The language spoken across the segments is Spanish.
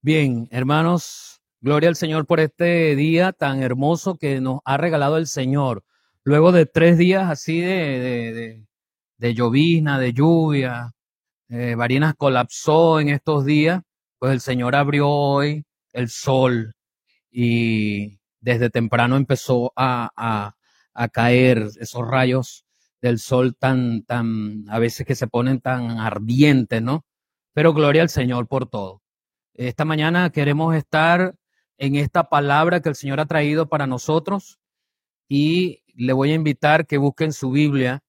Bien, hermanos, gloria al Señor por este día tan hermoso que nos ha regalado el Señor. Luego de tres días así de, de, de, de llovizna, de lluvia, eh, colapsó en estos días, pues el Señor abrió hoy el sol y desde temprano empezó a, a, a caer esos rayos del sol tan, tan, a veces que se ponen tan ardientes, ¿no? Pero gloria al Señor por todo. Esta mañana queremos estar en esta palabra que el Señor ha traído para nosotros y le voy a invitar que busquen su Biblia,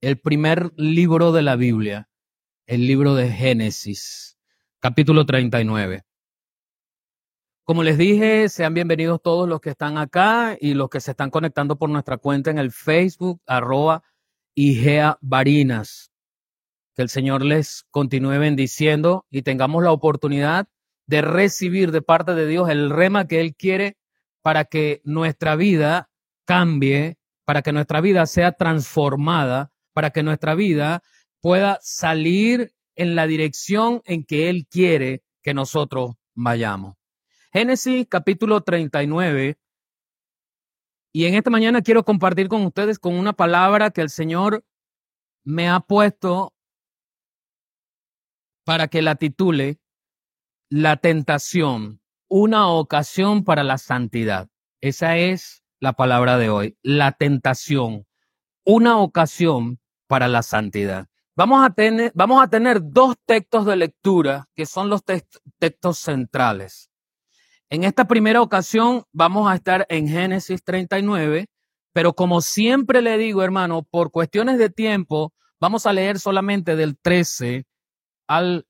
el primer libro de la Biblia, el libro de Génesis, capítulo 39. Como les dije, sean bienvenidos todos los que están acá y los que se están conectando por nuestra cuenta en el Facebook, arroba Igea Barinas. Que el Señor les continúe bendiciendo y tengamos la oportunidad de recibir de parte de Dios el rema que Él quiere para que nuestra vida cambie, para que nuestra vida sea transformada, para que nuestra vida pueda salir en la dirección en que Él quiere que nosotros vayamos. Génesis capítulo 39. Y en esta mañana quiero compartir con ustedes con una palabra que el Señor me ha puesto para que la titule La tentación, una ocasión para la santidad. Esa es la palabra de hoy, la tentación, una ocasión para la santidad. Vamos a tener, vamos a tener dos textos de lectura que son los text textos centrales. En esta primera ocasión vamos a estar en Génesis 39, pero como siempre le digo, hermano, por cuestiones de tiempo, vamos a leer solamente del 13 al,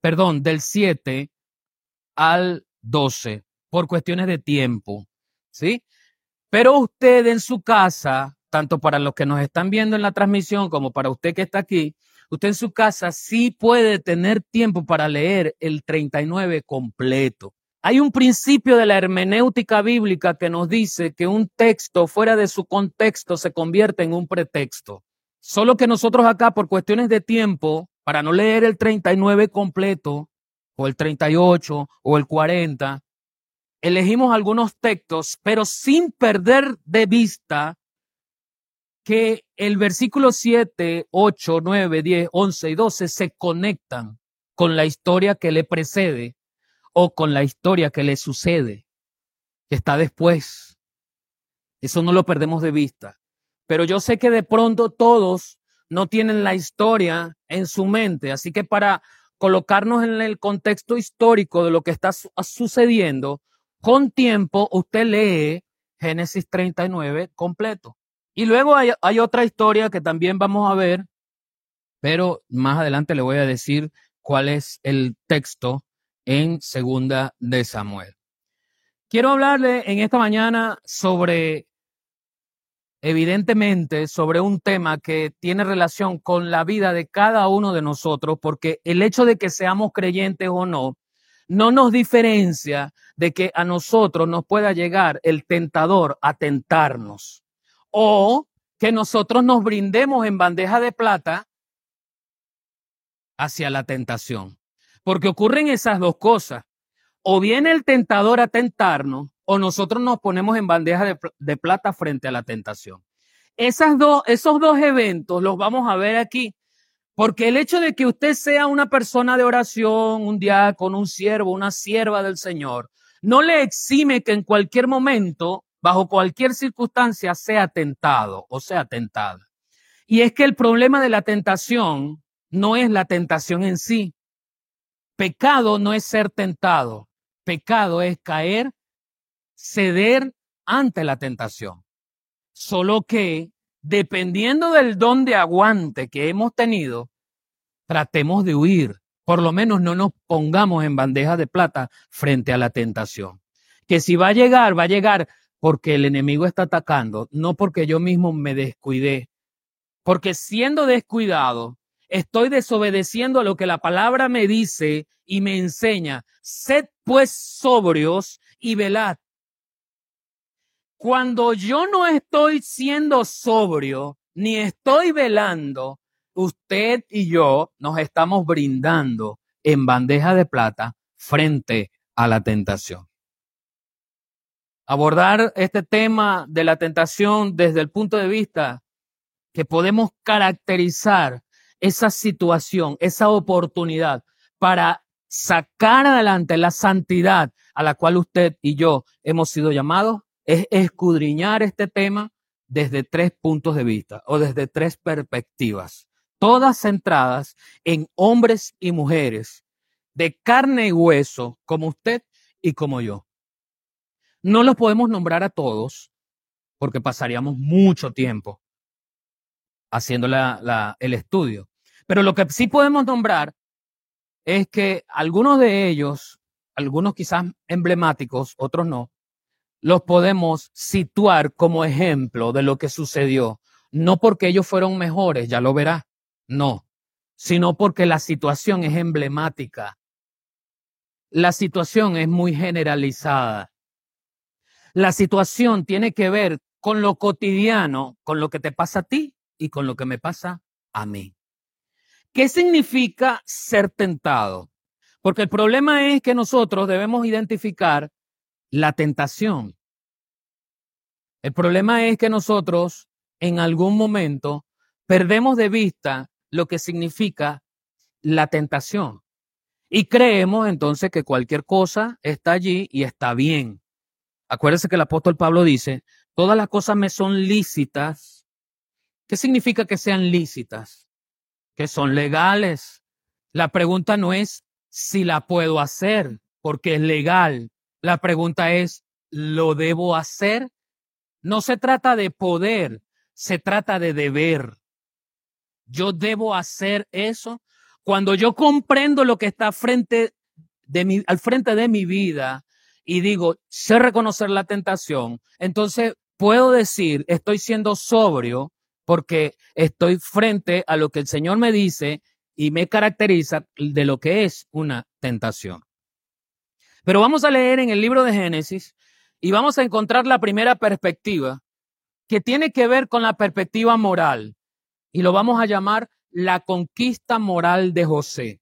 perdón, del 7 al 12, por cuestiones de tiempo, ¿sí? Pero usted en su casa, tanto para los que nos están viendo en la transmisión como para usted que está aquí, usted en su casa sí puede tener tiempo para leer el 39 completo. Hay un principio de la hermenéutica bíblica que nos dice que un texto fuera de su contexto se convierte en un pretexto. Solo que nosotros acá, por cuestiones de tiempo, para no leer el 39 completo, o el 38, o el 40, elegimos algunos textos, pero sin perder de vista que el versículo 7, 8, 9, 10, 11 y 12 se conectan con la historia que le precede o con la historia que le sucede, que está después. Eso no lo perdemos de vista. Pero yo sé que de pronto todos no tienen la historia en su mente, así que para colocarnos en el contexto histórico de lo que está su sucediendo, con tiempo usted lee Génesis 39 completo. Y luego hay, hay, otra historia que también vamos a ver, pero más adelante le voy a decir cuál es el texto en segunda de Samuel. Quiero hablarle en esta mañana sobre, evidentemente, sobre un tema que tiene relación con la vida de cada uno de nosotros, porque el hecho de que seamos creyentes o no, no nos diferencia de que a nosotros nos pueda llegar el tentador a tentarnos o que nosotros nos brindemos en bandeja de plata hacia la tentación. Porque ocurren esas dos cosas. O viene el tentador a tentarnos o nosotros nos ponemos en bandeja de, plata frente a la tentación. Esas dos, esos dos eventos los vamos a ver aquí. Porque el hecho de que usted sea una persona de oración, un diácono, un siervo, una sierva del Señor, no le exime que en cualquier momento, bajo cualquier circunstancia, sea tentado o sea tentada. Y es que el problema de la tentación no es la tentación en sí, Pecado no es ser tentado. Pecado es caer, ceder ante la tentación. Solo que, dependiendo del don de aguante que hemos tenido, tratemos de huir. Por lo menos no nos pongamos en bandeja de plata frente a la tentación. Que si va a llegar, va a llegar porque el enemigo está atacando, no porque yo mismo me descuidé. Porque siendo descuidado, estoy desobedeciendo a lo que la palabra me dice y me enseña. Sed pues sobrios y velad. Cuando yo no estoy siendo sobrio, ni estoy velando, usted y yo nos estamos brindando en bandeja de plata frente a la tentación. Abordar este tema de la tentación desde el punto de vista que podemos caracterizar esa situación, esa oportunidad para sacar adelante la santidad a la cual usted y yo hemos sido llamados, es escudriñar este tema desde tres puntos de vista o desde tres perspectivas, todas centradas en hombres y mujeres de carne y hueso como usted y como yo. No los podemos nombrar a todos porque pasaríamos mucho tiempo haciendo el estudio. Pero lo que sí podemos nombrar es que algunos de ellos, algunos quizás emblemáticos, otros no, los podemos situar como ejemplo de lo que sucedió. No porque ellos fueron mejores, ya lo verá, no, sino porque la situación es emblemática. La situación es muy generalizada. La situación tiene que ver con lo cotidiano, con lo que te pasa a ti y con lo que me pasa a mí. ¿Qué significa ser tentado? Porque el problema es que nosotros debemos identificar la tentación. El problema es que nosotros en algún momento perdemos de vista lo que significa la tentación. Y creemos entonces que cualquier cosa está allí y está bien. Acuérdense que el apóstol Pablo dice, todas las cosas me son lícitas. ¿Qué significa que sean lícitas? Que son legales. La pregunta no es si la puedo hacer, porque es legal. La pregunta es, ¿lo debo hacer? No se trata de poder, se trata de deber. Yo debo hacer eso. Cuando yo comprendo lo que está frente de mi, al frente de mi vida, y digo, sé reconocer la tentación, entonces puedo decir, estoy siendo sobrio porque estoy frente a lo que el Señor me dice y me caracteriza de lo que es una tentación. Pero vamos a leer en el libro de Génesis y vamos a encontrar la primera perspectiva que tiene que ver con la perspectiva moral y lo vamos a llamar la conquista moral de José.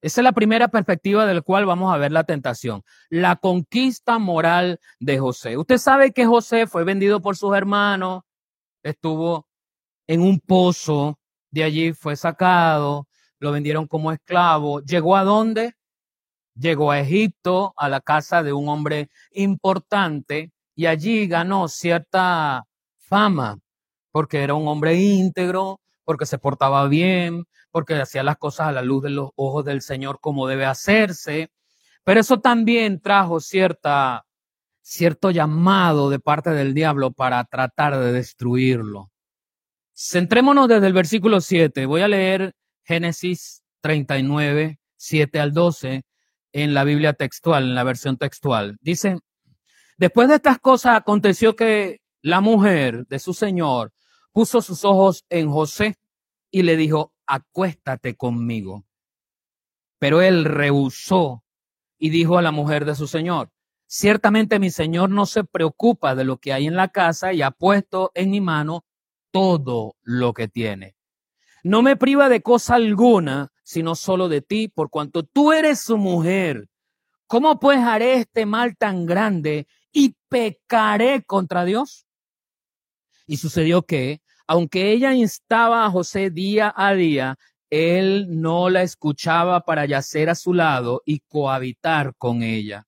Esa es la primera perspectiva del cual vamos a ver la tentación, la conquista moral de José. Usted sabe que José fue vendido por sus hermanos, estuvo en un pozo, de allí fue sacado, lo vendieron como esclavo. ¿Llegó a dónde? Llegó a Egipto, a la casa de un hombre importante, y allí ganó cierta fama, porque era un hombre íntegro, porque se portaba bien, porque hacía las cosas a la luz de los ojos del Señor como debe hacerse. Pero eso también trajo cierta, cierto llamado de parte del diablo para tratar de destruirlo. Centrémonos desde el versículo 7. Voy a leer Génesis 39, 7 al 12 en la Biblia textual, en la versión textual. Dice, después de estas cosas aconteció que la mujer de su señor puso sus ojos en José y le dijo, acuéstate conmigo. Pero él rehusó y dijo a la mujer de su señor, ciertamente mi señor no se preocupa de lo que hay en la casa y ha puesto en mi mano todo lo que tiene. No me priva de cosa alguna, sino solo de ti, por cuanto tú eres su mujer. ¿Cómo pues haré este mal tan grande y pecaré contra Dios? Y sucedió que, aunque ella instaba a José día a día, él no la escuchaba para yacer a su lado y cohabitar con ella.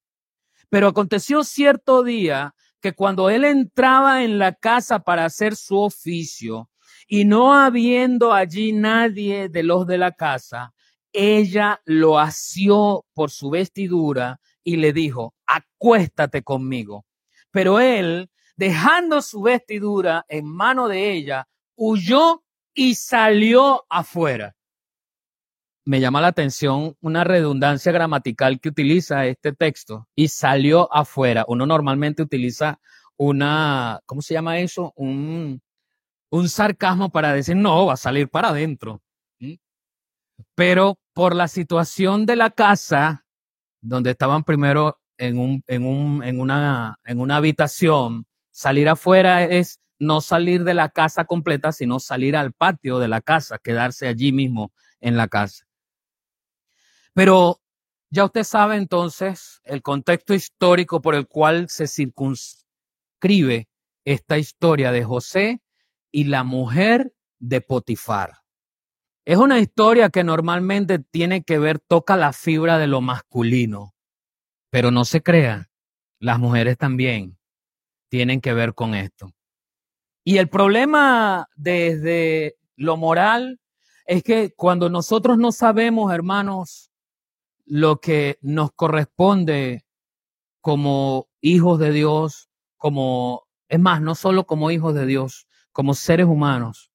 Pero aconteció cierto día que cuando él entraba en la casa para hacer su oficio y no habiendo allí nadie de los de la casa, ella lo asió por su vestidura y le dijo, acuéstate conmigo. Pero él, dejando su vestidura en mano de ella, huyó y salió afuera. Me llama la atención una redundancia gramatical que utiliza este texto y salió afuera. Uno normalmente utiliza una, ¿cómo se llama eso? Un, un sarcasmo para decir, no, va a salir para adentro. Pero por la situación de la casa, donde estaban primero en, un, en, un, en, una, en una habitación, salir afuera es no salir de la casa completa, sino salir al patio de la casa, quedarse allí mismo en la casa. Pero Ya usted sabe entonces el contexto histórico por el cual se circunscribe esta historia de José y la mujer de Potifar. Es una historia que normalmente tiene que ver, toca la fibra de lo masculino, pero no se crea, las mujeres también tienen que ver con esto. Y el problema desde lo moral es que cuando nosotros no sabemos, hermanos, lo que nos corresponde como hijos de Dios, como, es más, no solo como hijos de Dios, como seres humanos,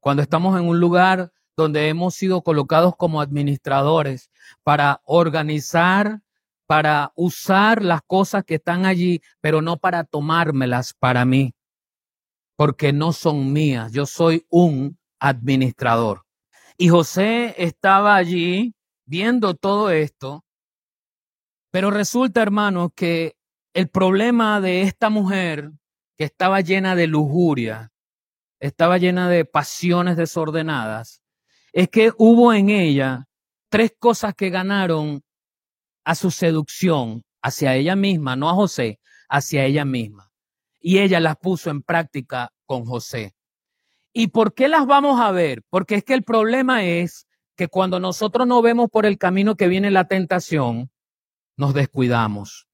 cuando estamos en un lugar donde hemos sido colocados como administradores para organizar, para usar las cosas que están allí, pero no para tomármelas para mí, porque no son mías. Yo soy un administrador. Y José estaba allí viendo todo esto, pero resulta, hermano, que el problema de esta mujer que estaba llena de lujuria, estaba llena de pasiones desordenadas, es que hubo en ella tres cosas que ganaron a su seducción hacia ella misma, no a José, hacia ella misma. Y ella las puso en práctica con José. ¿Y por qué las vamos a ver? Porque es que el problema es que cuando nosotros no vemos por el camino que viene la tentación, nos descuidamos.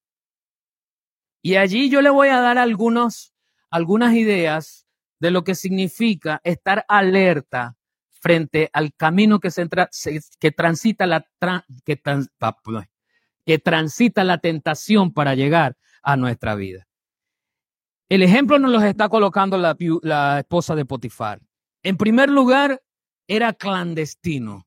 Y allí yo le voy a dar algunos, algunas ideas de lo que significa estar alerta frente al camino que, se, que, transita la, que, transita la tentación para llegar a nuestra vida. El ejemplo nos lo está colocando la, la esposa de Potifar. En primer lugar, era clandestino.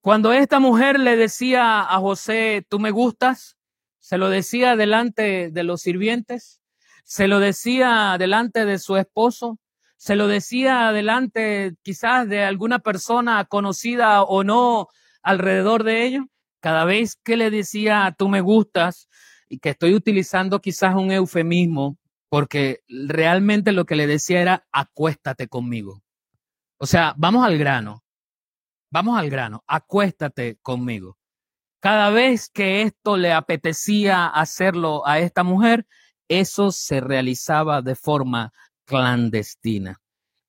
Cuando esta mujer le decía a José, tú me gustas, se lo decía delante de los sirvientes, se lo decía delante de su esposo, se lo decía delante quizás de alguna persona conocida o no alrededor de ellos. Cada vez que le decía, tú me gustas, y que estoy utilizando quizás un eufemismo, porque realmente lo que le decía era, acuéstate conmigo. O sea, vamos al grano, vamos al grano, acuéstate conmigo. Cada vez que esto le apetecía hacerlo a esta mujer, eso se realizaba de forma clandestina.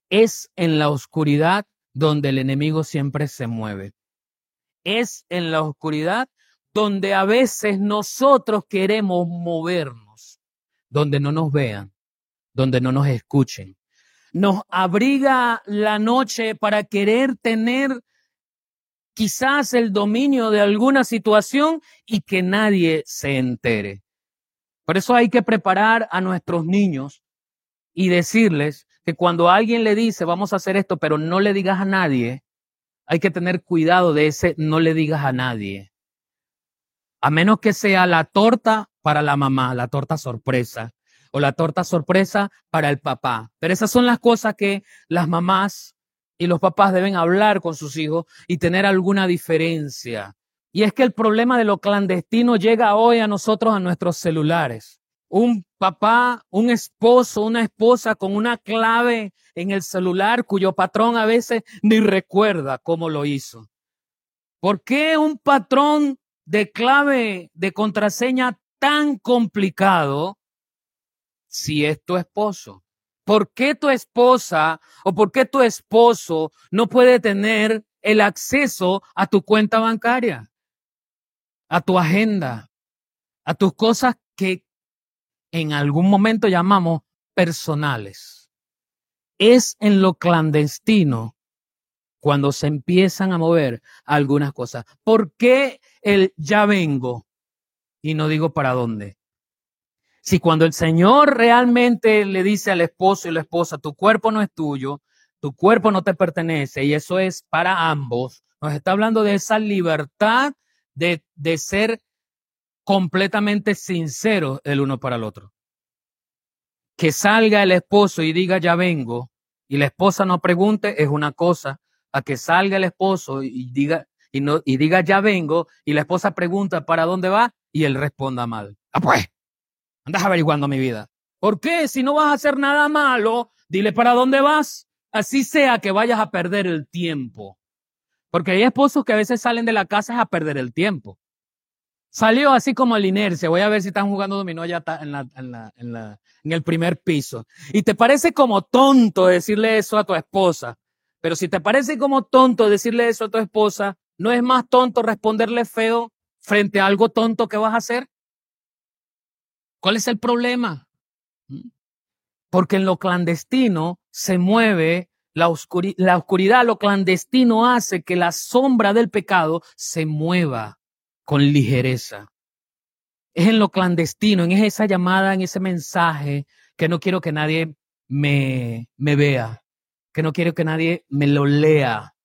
Es en la oscuridad donde el enemigo siempre se mueve. Es en la oscuridad donde a veces nosotros queremos movernos, donde no nos vean, donde no nos escuchen. Nos abriga la noche para querer tener quizás el dominio de alguna situación y que nadie se entere. Por eso hay que preparar a nuestros niños y decirles que cuando alguien le dice vamos a hacer esto, pero no le digas a nadie, hay que tener cuidado de ese no le digas a nadie. A menos que sea la torta para la mamá, la torta sorpresa, o la torta sorpresa para el papá. Pero esas son las cosas que las mamás y los papás deben hablar con sus hijos y tener alguna diferencia. Y es que el problema de lo clandestino llega hoy a nosotros, a nuestros celulares un papá, un esposo, una esposa con una clave en el celular cuyo patrón a veces ni recuerda cómo lo hizo. ¿Por qué un patrón de clave de contraseña tan complicado si es tu esposo? ¿Por qué tu esposa o por qué tu esposo no puede tener el acceso a tu cuenta bancaria, a tu agenda, a tus cosas que en algún momento llamamos personales. Es en lo clandestino cuando se empiezan a mover algunas cosas. ¿Por qué el ya vengo? Y no digo para dónde. Si cuando el Señor realmente le dice al esposo y la esposa, tu cuerpo no es tuyo, tu cuerpo no te pertenece y eso es para ambos, nos está hablando de esa libertad de, de ser completamente sinceros el uno para el otro. Que salga el esposo y diga ya vengo y la esposa no pregunte es una cosa, a que salga el esposo y diga y no y diga ya vengo y la esposa pregunta para dónde va y él responda mal. Ah pues, andas averiguando mi vida. ¿Por qué? Si no vas a hacer nada malo, dile para dónde vas. Así sea que vayas a perder el tiempo. Porque hay esposos que a veces salen de la casa a perder el tiempo. Salió así como la inercia. Voy a ver si están jugando dominó ya en, la, en, la, en, la, en el primer piso. Y te parece como tonto decirle eso a tu esposa. Pero si te parece como tonto decirle eso a tu esposa, ¿no es más tonto responderle feo frente a algo tonto que vas a hacer? ¿Cuál es el problema? ¿Mm? Porque en lo clandestino se mueve la, oscuridad, lo clandestino hace que la sombra del pecado se mueva con ligereza. Es en lo clandestino, en esa llamada, en ese mensaje que no quiero que nadie me, me vea, que no quiero que nadie me lo lea.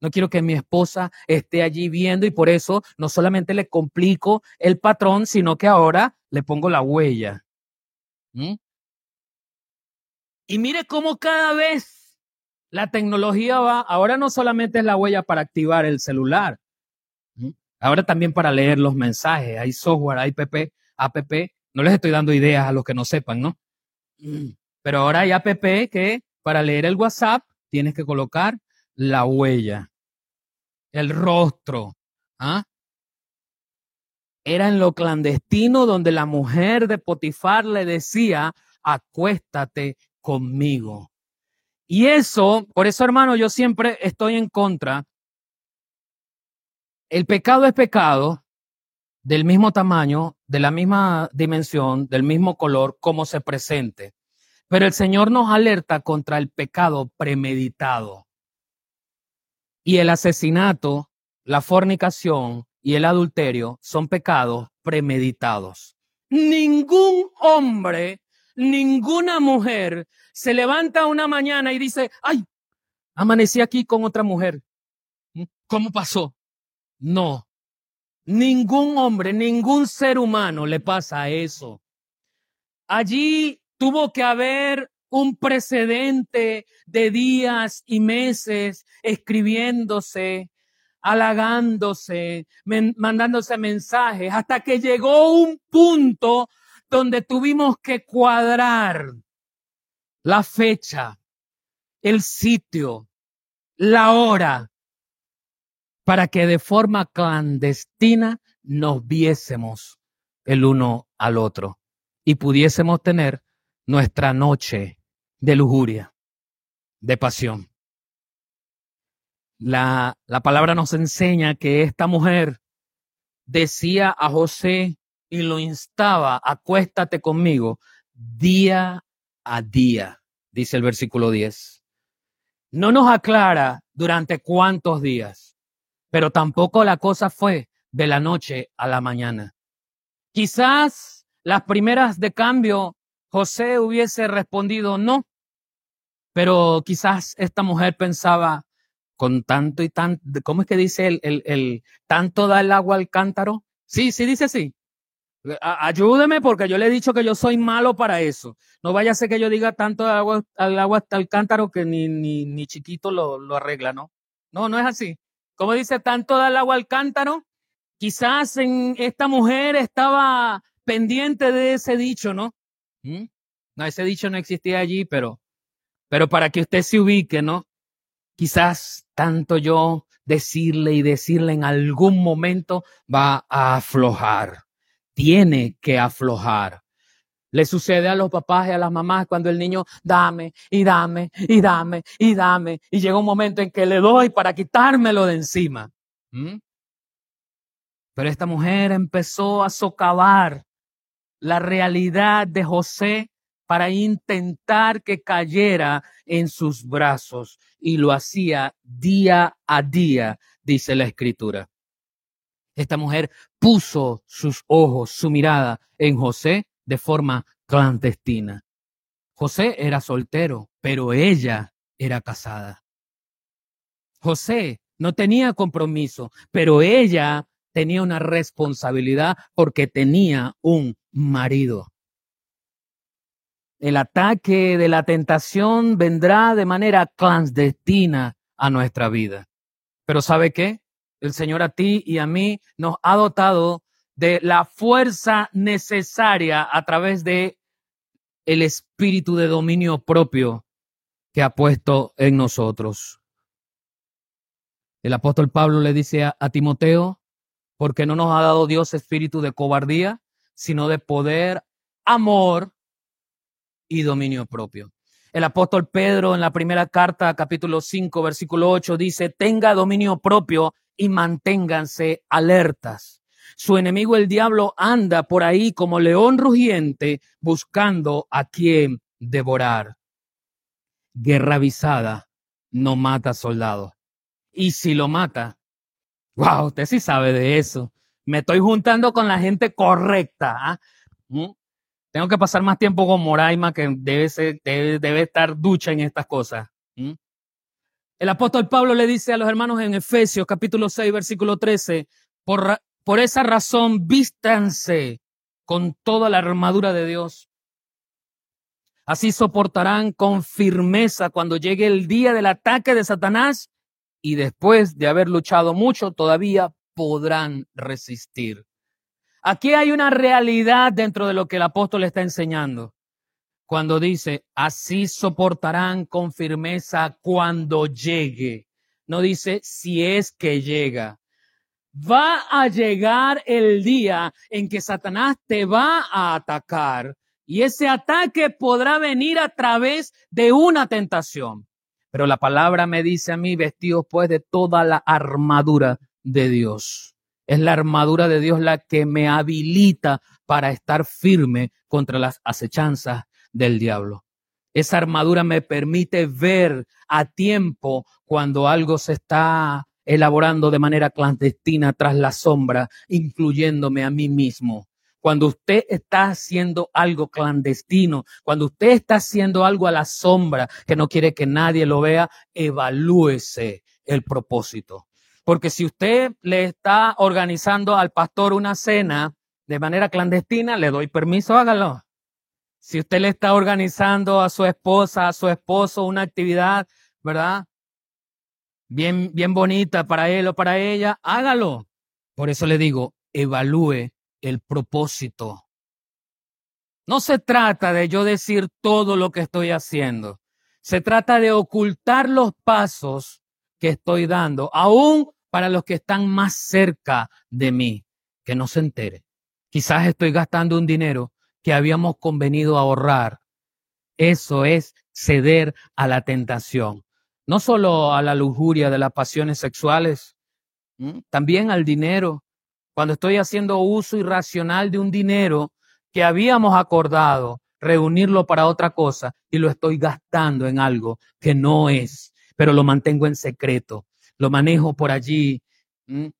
No quiero que mi esposa esté allí viendo y por eso no solamente le complico el patrón, sino que ahora le pongo la huella. ¿Mm? Y mire cómo cada vez la tecnología va, ahora no solamente es la huella para activar el celular, ahora también para leer los mensajes, hay software, hay app, app, no les estoy dando ideas a los que no sepan, ¿no? Pero ahora hay app que para leer el WhatsApp tienes que colocar la huella, el rostro, ¿ah? Era en lo clandestino donde la mujer de Potifar le decía, acuéstate conmigo. Y eso, por eso hermano, yo siempre estoy en contra. El pecado es pecado del mismo tamaño, de la misma dimensión, del mismo color, como se presente. Pero el Señor nos alerta contra el pecado premeditado. Y el asesinato, la fornicación y el adulterio son pecados premeditados. Ningún hombre ninguna mujer se levanta una mañana y dice, ay, amanecí aquí con otra mujer. ¿Mm? ¿Cómo pasó? No. Ningún hombre, ningún ser humano le pasa eso. Allí tuvo que haber un precedente de días y meses escribiéndose, halagándose, mandándose mensajes, hasta que llegó un punto donde tuvimos que cuadrar la fecha, el sitio, la hora, para que de forma clandestina nos viésemos el uno al otro y pudiésemos tener nuestra noche de lujuria, de pasión. La, la palabra nos enseña que esta mujer decía a José, y lo instaba, acuéstate conmigo día a día, dice el versículo 10. No nos aclara durante cuántos días, pero tampoco la cosa fue de la noche a la mañana. Quizás las primeras de cambio José hubiese respondido no, pero quizás esta mujer pensaba con tanto y tanto, ¿cómo es que dice el, el, el tanto da el agua al cántaro? Sí, sí dice así. Ayúdeme porque yo le he dicho que yo soy malo para eso. No vaya a ser que yo diga tanto agua, al agua hasta el cántaro que ni, ni, ni chiquito lo, lo arregla, ¿no? No, no es así. Como dice, tanto da el agua al cántaro. Quizás en esta mujer estaba pendiente de ese dicho, ¿no? ¿Mm? No, ese dicho no existía allí, pero, pero para que usted se ubique, ¿no? Quizás tanto yo decirle y decirle en algún momento va a aflojar tiene que aflojar. Le sucede a los papás y a las mamás cuando el niño dame y dame y dame y dame y llega un momento en que le doy para quitármelo de encima. ¿Mm? Pero esta mujer empezó a socavar la realidad de José para intentar que cayera en sus brazos y lo hacía día a día, dice la escritura. Esta mujer puso sus ojos, su mirada en José de forma clandestina. José era soltero, pero ella era casada. José no tenía compromiso, pero ella tenía una responsabilidad porque tenía un marido. El ataque de la tentación vendrá de manera clandestina a nuestra vida. Pero ¿sabe qué? El Señor a ti y a mí nos ha dotado de la fuerza necesaria a través de el espíritu de dominio propio que ha puesto en nosotros. El apóstol Pablo le dice a, Timoteo, porque no nos ha dado Dios espíritu de cobardía, sino de poder, amor y dominio propio. El apóstol Pedro en la primera carta, capítulo 5, versículo 8, dice, tenga dominio propio y manténganse alertas. Su enemigo el diablo anda por ahí como león rugiente buscando a quien devorar. Guerra avisada no mata soldados. Y si lo mata, wow, usted sí sabe de eso. Me estoy juntando con la gente correcta. ¿ah? ¿Mm? Tengo que pasar más tiempo con Moraima, que debe, estar ducha en estas cosas. ¿Mm? El apóstol Pablo le dice a los hermanos en Efesios capítulo 6, versículo 13, por, por esa razón vístanse con toda la armadura de Dios. Así soportarán con firmeza cuando llegue el día del ataque de Satanás y después de haber luchado mucho todavía podrán resistir. Aquí hay una realidad dentro de lo que el apóstol está enseñando. Cuando dice, así soportarán con firmeza cuando llegue. No dice si es que llega. Va a llegar el día en que Satanás te va a atacar y ese ataque podrá venir a través de una tentación. Pero la palabra me dice a mí, vestidos pues de toda la armadura de Dios. Es la armadura de Dios la que me habilita para estar firme contra las acechanzas del diablo. Esa armadura me permite ver a tiempo cuando algo se está elaborando de manera clandestina tras la sombra, incluyéndome a mí mismo. Cuando usted está haciendo algo clandestino, cuando usted está haciendo algo a la sombra que no quiere que nadie lo vea, evalúese el propósito. Porque si usted le está organizando al pastor una cena de manera clandestina, le doy permiso, hágalo. Si usted le está organizando a su esposa, a su esposo una actividad, ¿verdad? Bien, bien bonita para él o para ella, hágalo. Por eso le digo, evalúe el propósito. No se trata de yo decir todo lo que estoy haciendo. Se trata de ocultar los pasos que estoy dando, aún para los que están más cerca de mí, que no se entere. Quizás estoy gastando un dinero que habíamos convenido ahorrar. Eso es ceder a la tentación, no solo a la lujuria de las pasiones sexuales, también al dinero. Cuando estoy haciendo uso irracional de un dinero que habíamos acordado reunirlo para otra cosa y lo estoy gastando en algo que no es, pero lo mantengo en secreto lo manejo por allí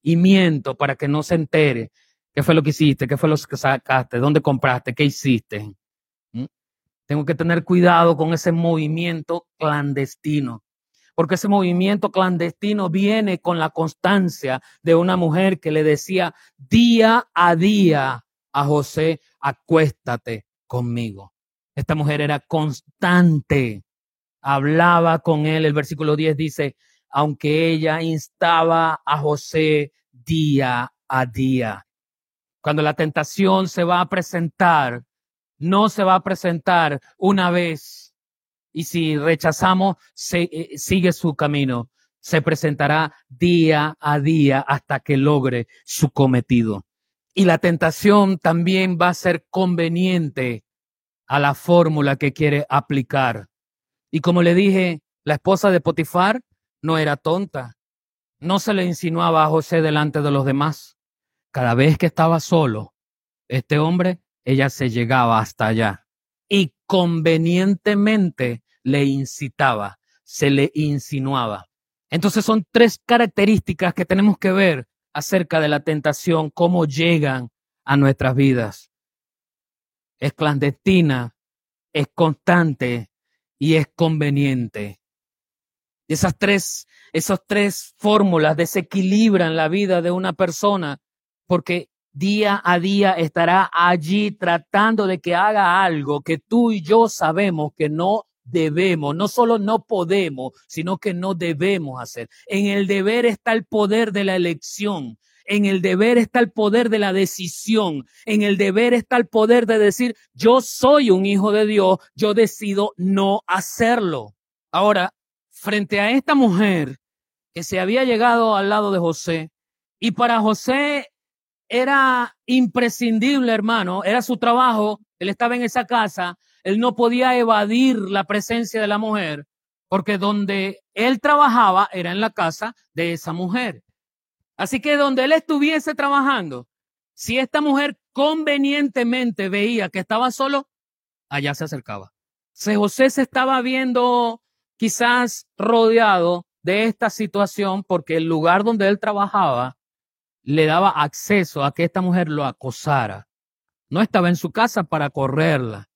y miento para que no se entere qué fue lo que hiciste, qué fue lo que sacaste, dónde compraste, qué hiciste. Tengo que tener cuidado con ese movimiento clandestino, porque ese movimiento clandestino viene con la constancia de una mujer que le decía día a día a José, acuéstate conmigo. Esta mujer era constante, hablaba con él. El versículo 10 dice, aunque ella instaba a José día a día. Cuando la tentación se va a presentar, no se va a presentar una vez. Y si rechazamos, eh, sigue su camino. Se presentará día a día hasta que logre su cometido. Y la tentación también va a ser conveniente a la fórmula que quiere aplicar. Y como le dije, la esposa de Potifar no era tonta. No se le insinuaba a José delante de los demás. Cada vez que estaba solo, este hombre, ella se llegaba hasta allá y convenientemente le incitaba, se le insinuaba. Entonces son tres características que tenemos que ver acerca de la tentación, cómo llegan a nuestras vidas. Es clandestina, es constante y es conveniente. Esas tres, esas tres fórmulas desequilibran la vida de una persona porque día a día estará allí tratando de que haga algo que tú y yo sabemos que no debemos, no solo no podemos, sino que no debemos hacer. En el deber está el poder de la elección. En el deber está el poder de la decisión. En el deber está el poder de decir, yo soy un hijo de Dios, yo decido no hacerlo. Ahora, frente a esta mujer que se había llegado al lado de José, y para José era imprescindible, hermano, era su trabajo, él estaba en esa casa, él no podía evadir la presencia de la mujer, porque donde él trabajaba era en la casa de esa mujer. Así que donde él estuviese trabajando, si esta mujer convenientemente veía que estaba solo, allá se acercaba. Si José se estaba viendo quizás rodeado de esta situación porque el lugar donde él trabajaba le daba acceso a que esta mujer lo acosara. No estaba en su casa para correrla.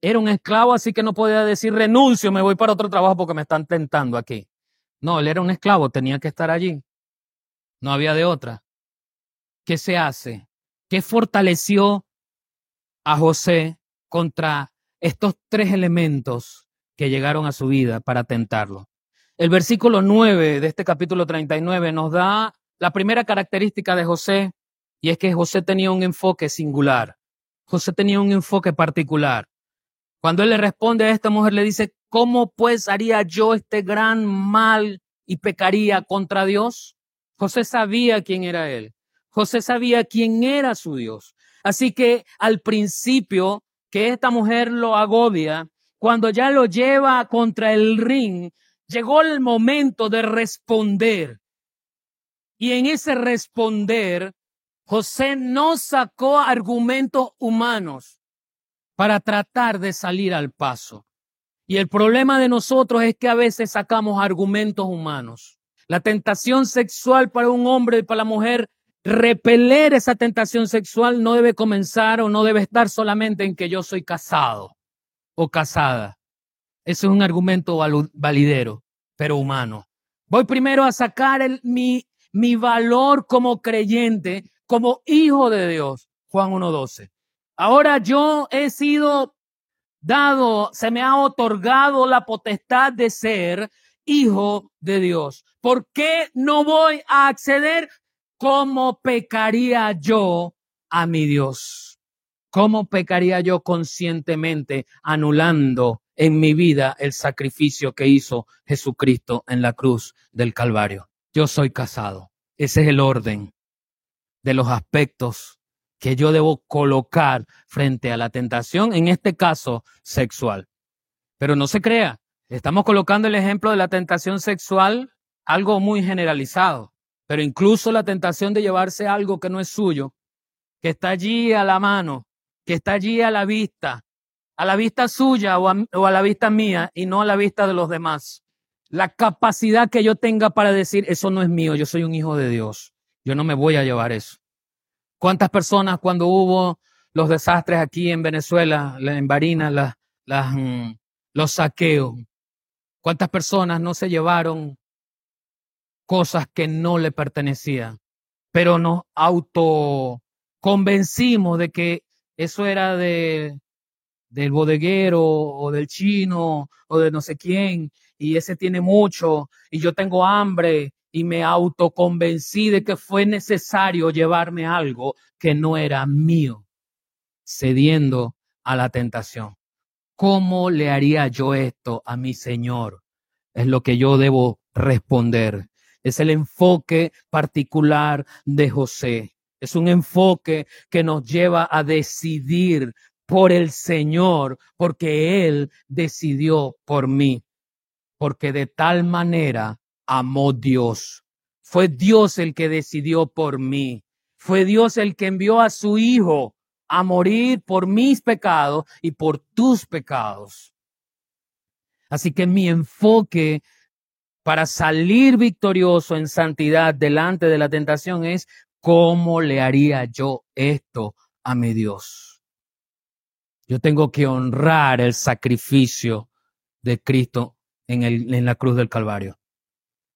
Era un esclavo, así que no podía decir renuncio, me voy para otro trabajo porque me están tentando aquí. No, él era un esclavo, tenía que estar allí. No había de otra. ¿Qué se hace? ¿Qué fortaleció a José contra estos tres elementos que llegaron a su vida para tentarlo? El versículo 9 de este capítulo 39 nos da la primera característica de José y es que José tenía un enfoque singular. José tenía un enfoque particular. Cuando él le responde a esta mujer, le dice, ¿cómo pues haría yo este gran mal y pecaría contra Dios? José sabía quién era él. José sabía quién era su Dios. Así que al principio que esta mujer lo agobia, cuando ya lo lleva contra el ring, llegó el momento de responder. Y en ese responder, José no sacó argumentos humanos para tratar de salir al paso. Y el problema de nosotros es que a veces sacamos argumentos humanos. La tentación sexual para un hombre y para la mujer, repeler esa tentación sexual no debe comenzar o no debe estar solamente en que yo soy casado o casada. Ese es un argumento validero, pero humano. Voy primero a sacar el, mi, mi valor como creyente, como hijo de Dios. Juan 1.12. Ahora yo he sido dado, se me ha otorgado la potestad de ser hijo de Dios. ¿Por qué no voy a acceder? ¿Cómo pecaría yo a mi Dios? ¿Cómo pecaría yo conscientemente anulando en mi vida el sacrificio que hizo Jesucristo en la cruz del Calvario. Yo soy casado. Ese es el orden de los aspectos que yo debo colocar frente a la tentación, en este caso sexual. Pero no se crea, estamos colocando el ejemplo de la tentación sexual, algo muy generalizado, pero incluso la tentación de llevarse algo que no es suyo, que está allí a la mano, que está allí a la vista, a la vista suya o a, la vista mía y no a la vista de los demás. La capacidad que yo tenga para decir, eso no es mío, yo soy un hijo de Dios. Yo no me voy a llevar eso. ¿Cuántas personas cuando hubo los desastres aquí en Venezuela, en Barinas, mm, los saqueos, cuántas personas no se llevaron cosas que no le pertenecían, pero nos autoconvencimos de que eso era de, del bodeguero o del chino o de no sé quién y ese tiene mucho y yo tengo hambre y me autoconvencí de que fue necesario llevarme algo que no era mío, cediendo a la tentación. ¿Cómo le haría yo esto a mi Señor? Es lo que yo debo responder. Es el enfoque particular de José. Es un enfoque que nos lleva a decidir por el Señor, porque Él decidió por mí, porque de tal manera amó Dios. Fue Dios el que decidió por mí. Fue Dios el que envió a su Hijo a morir por mis pecados y por tus pecados. Así que mi enfoque para salir victorioso en santidad delante de la tentación es cómo le haría yo esto a mi Dios. Yo tengo que honrar el sacrificio de Cristo en, el, en la cruz del Calvario.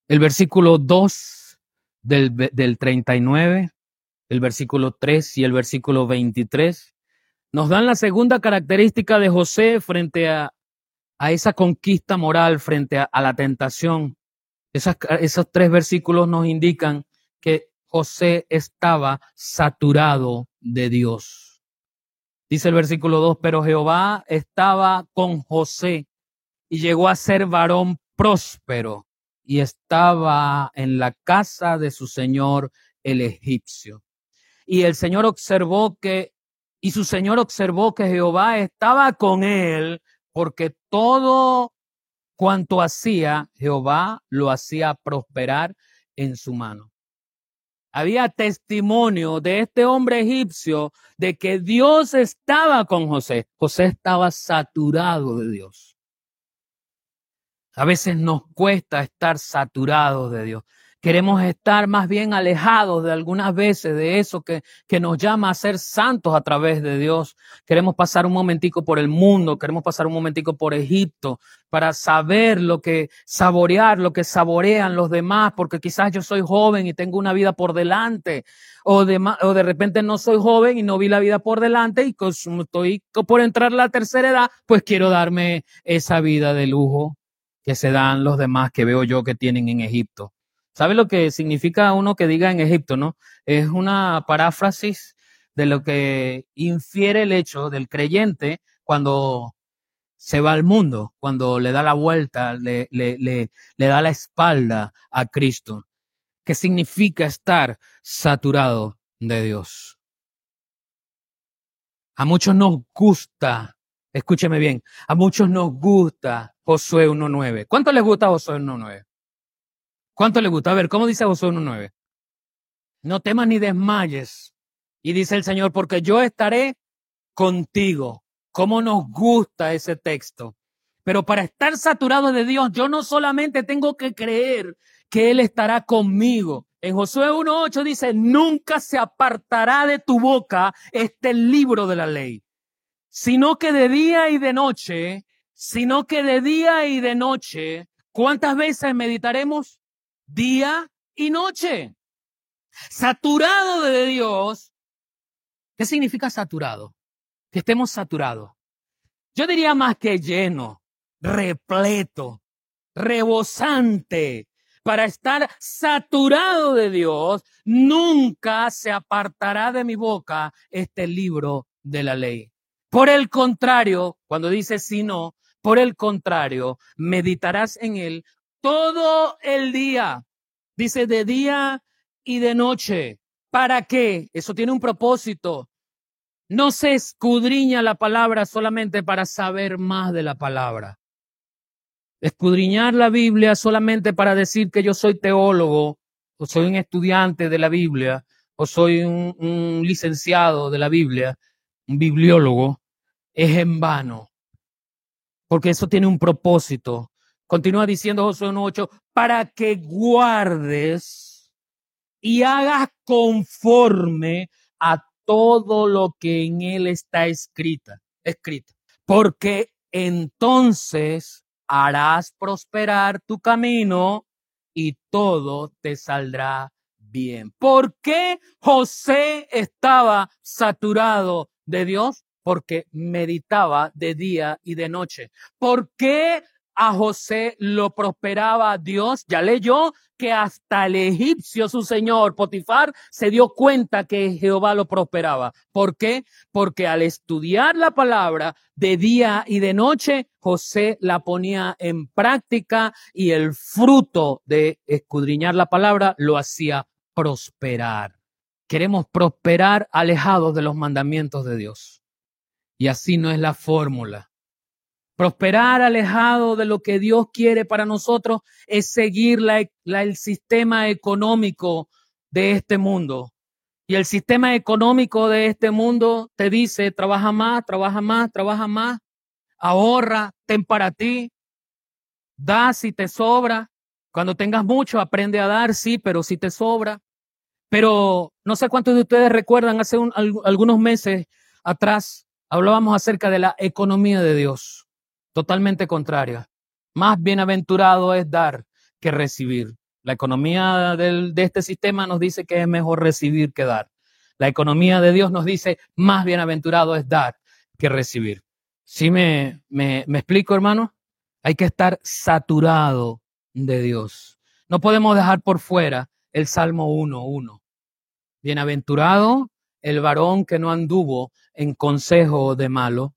El versículo 2 del, del 39, el versículo 3 y el versículo 23 nos dan la segunda característica de José frente a, a esa conquista moral, frente a, a la tentación. Esas, esos tres versículos nos indican que José estaba saturado de Dios. Dice el versículo 2, pero Jehová estaba con José y llegó a ser varón próspero y estaba en la casa de su señor el egipcio. y el Señor observó que, y su Señor observó que Jehová estaba con él, porque todo cuanto hacía, Jehová lo hacía prosperar en su mano. Había testimonio de este hombre egipcio de que Dios estaba con José. José estaba saturado de Dios. A veces nos cuesta estar saturados de Dios. Queremos estar más bien alejados de algunas veces de eso que, que nos llama a ser santos a través de Dios. Queremos pasar un momentico por el mundo, queremos pasar un momentico por Egipto para saber lo que, saborear lo que saborean los demás, porque quizás yo soy joven y tengo una vida por delante, o de, o de repente no soy joven y no vi la vida por delante y estoy por entrar a la tercera edad, pues quiero darme esa vida de lujo que se dan los demás que veo yo que tienen en Egipto. ¿Sabe lo que significa uno que diga en Egipto, no? Es una paráfrasis de lo que infiere el hecho del creyente cuando se va al mundo, cuando le da la vuelta, le, le, le, da la espalda a Cristo. ¿Qué significa estar saturado de Dios? A muchos nos gusta, escúcheme bien, a muchos nos gusta Josué 1.9. ¿Cuánto les gusta Josué 1.9? ¿Cuánto le gusta? A ver, ¿cómo dice Josué 1.9? No temas ni desmayes. Y dice el Señor, porque yo estaré contigo. ¿Cómo nos gusta ese texto? Pero para estar saturado de Dios, yo no solamente tengo que creer que Él estará conmigo. En Josué 1.8 dice, nunca se apartará de tu boca este libro de la ley, sino que de día y de noche, sino que de día y de noche, ¿cuántas veces meditaremos? Día y noche. Saturado de Dios. ¿Qué significa saturado? Que estemos saturados. Yo diría más que lleno, repleto, rebosante. Para estar saturado de Dios, nunca se apartará de mi boca este libro de la ley. Por el contrario, cuando dice si no, por el contrario, meditarás en él todo el día. Dice de día y de noche. ¿Para qué? Eso tiene un propósito. No se escudriña la palabra solamente para saber más de la palabra. Escudriñar la Biblia solamente para decir que yo soy teólogo, o soy un estudiante de la Biblia, o soy un, un licenciado de la Biblia, un bibliólogo, es en vano. Porque eso tiene un propósito. Continúa diciendo Josué 1.8, para que guardes y hagas conforme a todo lo que en él está escrita, escrito. Porque entonces harás prosperar tu camino y todo te saldrá bien. ¿Por qué José estaba saturado de Dios? Porque meditaba de día y de noche. ¿Por qué a José lo prosperaba Dios. Ya leyó que hasta el egipcio, su señor Potifar, se dio cuenta que Jehová lo prosperaba. ¿Por qué? Porque al estudiar la palabra de día y de noche, José la ponía en práctica y el fruto de escudriñar la palabra lo hacía prosperar. Queremos prosperar alejados de los mandamientos de Dios. Y así no es la fórmula. Prosperar alejado de lo que Dios quiere para nosotros es seguir el sistema económico de este mundo. Y el sistema económico de este mundo te dice, trabaja más, trabaja más, trabaja más, ahorra, ten para ti, da si te sobra. Cuando tengas mucho, aprende a dar, sí, pero si te sobra. Pero no sé cuántos de ustedes recuerdan, hace algunos meses atrás hablábamos acerca de la economía de Dios totalmente contraria. Más bienaventurado es dar que recibir. La economía de este sistema nos dice que es mejor recibir que dar. La economía de Dios nos dice más bienaventurado es dar que recibir. ¿Sí me, me, me explico, hermano? Hay que estar saturado de Dios. No podemos dejar por fuera el Salmo 1.1. Bienaventurado el varón que no anduvo en consejo de malo,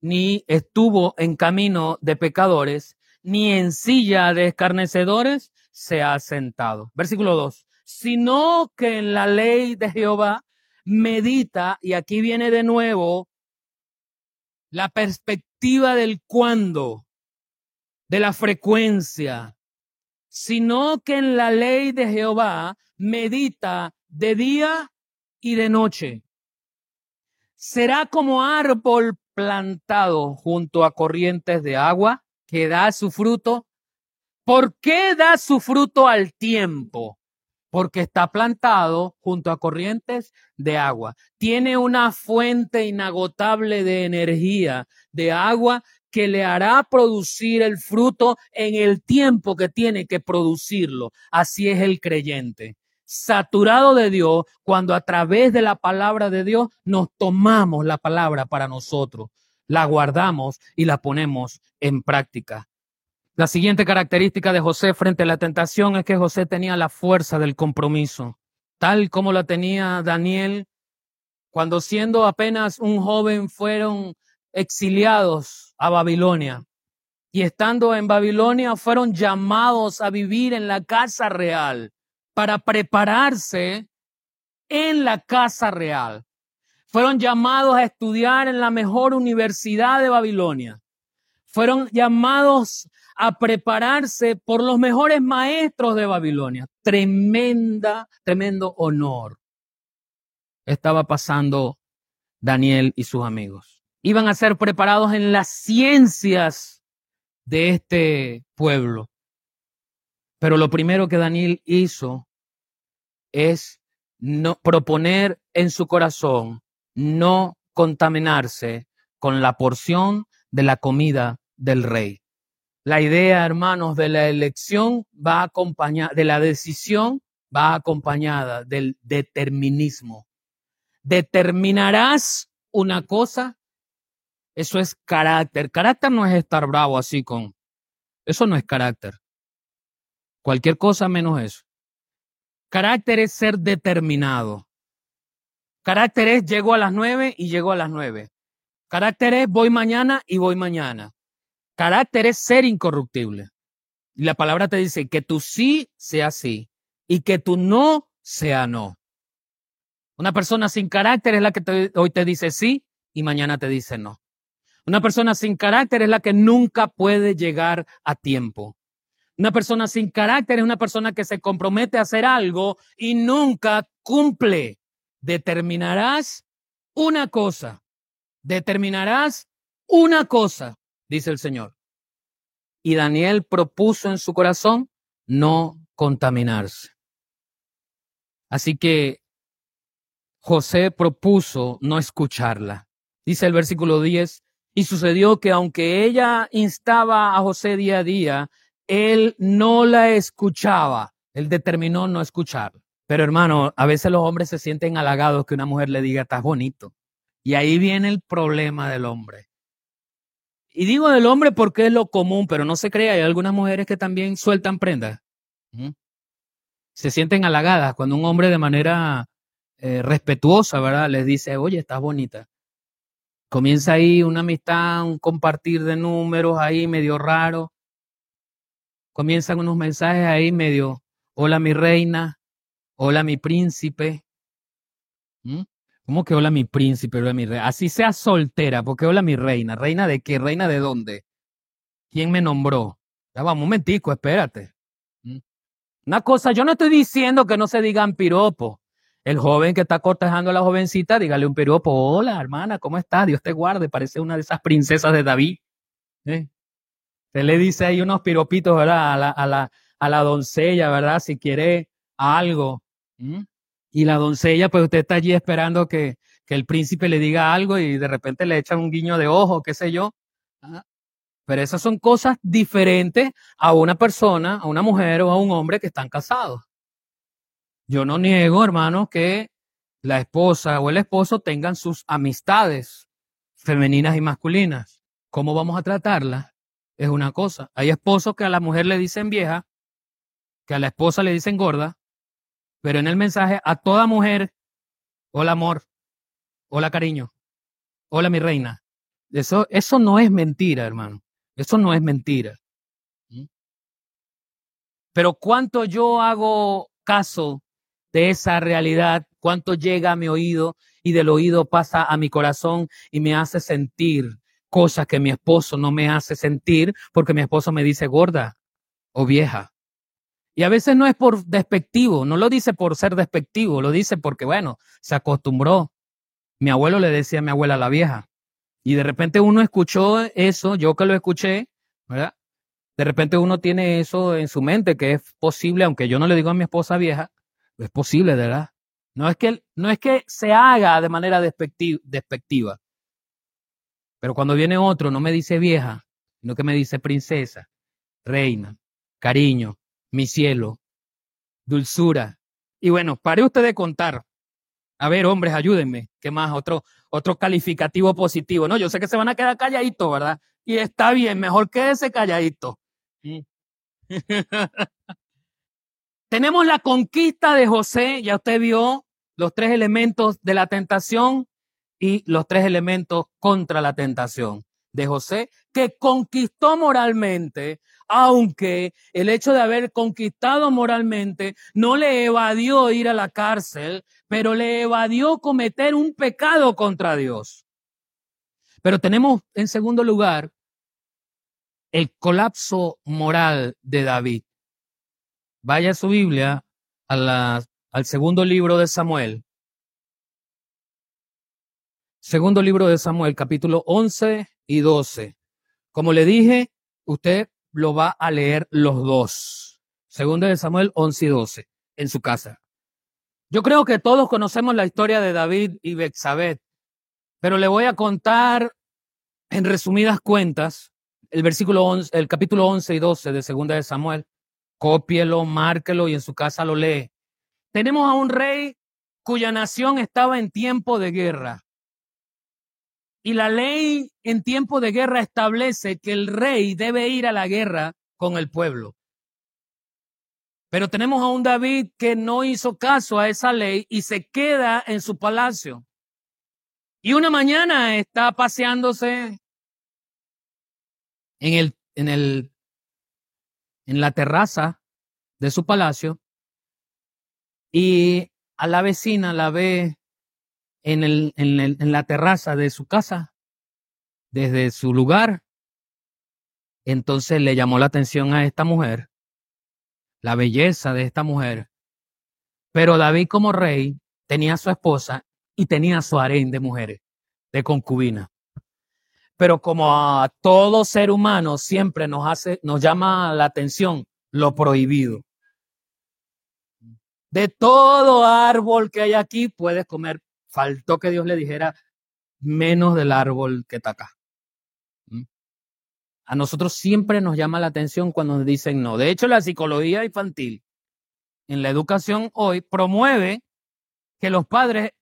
ni estuvo en camino de pecadores, ni en silla de escarnecedores se ha sentado. Versículo 2. Sino que en la ley de Jehová medita, y aquí viene de nuevo la perspectiva del cuándo, de la frecuencia, sino que en la ley de Jehová medita de día y de noche. Será como árbol plantado junto a corrientes de agua que da su fruto. ¿Por qué da su fruto al tiempo? Porque está plantado junto a corrientes de agua. Tiene una fuente inagotable de energía, de agua que le hará producir el fruto en el tiempo que tiene que producirlo. Así es el creyente saturado de Dios cuando a través de la palabra de Dios nos tomamos la palabra para nosotros, la guardamos y la ponemos en práctica. La siguiente característica de José frente a la tentación es que José tenía la fuerza del compromiso, tal como la tenía Daniel cuando siendo apenas un joven fueron exiliados a Babilonia. Y estando en Babilonia fueron llamados a vivir en la casa real para prepararse en la casa real. Fueron llamados a estudiar en la mejor universidad de Babilonia. Fueron llamados a prepararse por los mejores maestros de Babilonia. Tremenda, tremendo honor estaba pasando Daniel y sus amigos. Iban a ser preparados en las ciencias de este pueblo. Pero lo primero que Daniel hizo es no proponer en su corazón no contaminarse con la porción de la comida del rey. La idea, hermanos, de la elección va acompañada, de la decisión va acompañada del determinismo. Determinarás una cosa, eso es carácter. Carácter no es estar bravo así con, eso no es carácter. Cualquier cosa menos eso. Carácter es ser determinado. Carácter es llego a las nueve y llego a las nueve. Carácter es voy mañana y voy mañana. Carácter es ser incorruptible. Y la palabra te dice que tu sí sea sí y que tu no sea no. Una persona sin carácter es la que hoy te dice sí y mañana te dice no. Una persona sin carácter es la que nunca puede llegar a tiempo. Una persona sin carácter es una persona que se compromete a hacer algo y nunca cumple. Determinarás una cosa. Determinarás una cosa, dice el Señor. Y Daniel propuso en su corazón no contaminarse. Así que José propuso no escucharla. Dice el versículo 10, y sucedió que aunque ella instaba a José día a día, él no la escuchaba. Él determinó no escuchar. Pero hermano, a veces los hombres se sienten halagados que una mujer le diga, estás bonito. Y ahí viene el problema del hombre. Y digo del hombre porque es lo común, pero no se crea, hay algunas mujeres que también sueltan prendas. Se sienten halagadas cuando un hombre de manera eh, respetuosa, ¿verdad? Les dice, oye, estás bonita. Comienza ahí una amistad, un compartir de números ahí medio raro comienzan unos mensajes ahí medio, hola mi reina, hola mi príncipe. ¿Mm? ¿Cómo que hola mi príncipe, hola mi reina? Así sea soltera, porque hola mi reina. ¿Reina de qué? ¿Reina de dónde? ¿Quién me nombró? Ya vamos, un momentico, espérate. ¿Mm? Una cosa, yo no estoy diciendo que no se digan piropos. El joven que está cortejando a la jovencita, dígale un piropo. Hola, hermana, ¿cómo estás? Dios te guarde. Parece una de esas princesas de David. ¿Eh? Se le dice ahí unos piropitos, ¿verdad? A la, a la, a la doncella, ¿verdad? Si quiere algo. Y la doncella, pues usted está allí esperando que, que, el príncipe le diga algo y de repente le echan un guiño de ojo, qué sé yo. Ah, pero esas son cosas diferentes a una persona, a una mujer o a un hombre que están casados. Yo no niego, hermano, que la esposa o el esposo tengan sus amistades femeninas y masculinas. ¿Cómo vamos a tratarlas? Es una cosa. Hay esposos que a la mujer le dicen vieja, que a la esposa le dicen gorda, pero en el mensaje a toda mujer, hola amor, hola cariño, hola mi reina. Eso, eso no es mentira, hermano. Eso no es mentira. ¿Mm? Pero cuánto yo hago caso de esa realidad cuánto llega a mi oído y del oído pasa a mi corazón y me hace sentir cosas que mi esposo no me hace sentir porque mi esposo me dice gorda o vieja. Y a veces no es por despectivo, no lo dice por ser despectivo, lo dice porque, bueno, se acostumbró. Mi abuelo le decía a mi abuela la vieja. Y de repente uno escuchó eso, yo que lo escuché, ¿verdad? De repente uno tiene eso en su mente, que es posible, aunque yo no le digo a mi esposa vieja, es posible, ¿verdad? No es que, no es que se haga de manera despectiva, pero cuando viene otro no me dice vieja, sino que me dice princesa, reina, cariño, mi cielo, dulzura. Y bueno, pare usted de contar. A ver, hombres, ayúdenme. ¿Qué más? Otro, otro calificativo positivo. No, yo sé que se van a quedar calladitos, ¿verdad? Y está bien, mejor quédese calladito. Tenemos la conquista de José, ya usted vio los tres elementos de la tentación y los tres elementos contra la tentación de José, que conquistó moralmente, aunque el hecho de haber conquistado moralmente no le evadió ir a la cárcel, pero le evadió cometer un pecado contra Dios. Pero tenemos en segundo lugar el colapso moral de David. Vaya su Biblia al segundo libro de Samuel. Segundo libro de Samuel, capítulo 11 y 12. Como le dije, usted lo va a leer los dos. Segundo de Samuel 11 y 12 en su casa. Yo creo que todos conocemos la historia de David y Bexabeth, pero le voy a contar en resumidas cuentas el versículo 11, el capítulo 11 y 12 de Segunda de Samuel. Cópielo, márquelo y en su casa lo lee. Tenemos a un rey cuya nación estaba en tiempo de guerra. Y la ley en tiempo de guerra establece que el rey debe ir a la guerra con el pueblo. Pero tenemos a un David que no hizo caso a esa ley y se queda en su palacio. Y una mañana está paseándose en el, en el, en la terraza de su palacio y a la vecina la ve en, el, en, la terraza de su casa, desde su lugar. Entonces le llamó la atención a esta mujer, la belleza de esta mujer. Pero David como rey tenía a su esposa y tenía su harén de mujeres, de concubina. Pero como a todo ser humano siempre nos hace, nos llama la atención lo prohibido. De todo árbol que hay aquí puedes comer. Faltó que Dios le dijera menos del árbol que está acá. ¿Mm? A nosotros siempre nos llama la atención cuando nos dicen no. De hecho, la psicología infantil en la educación hoy promueve que los padres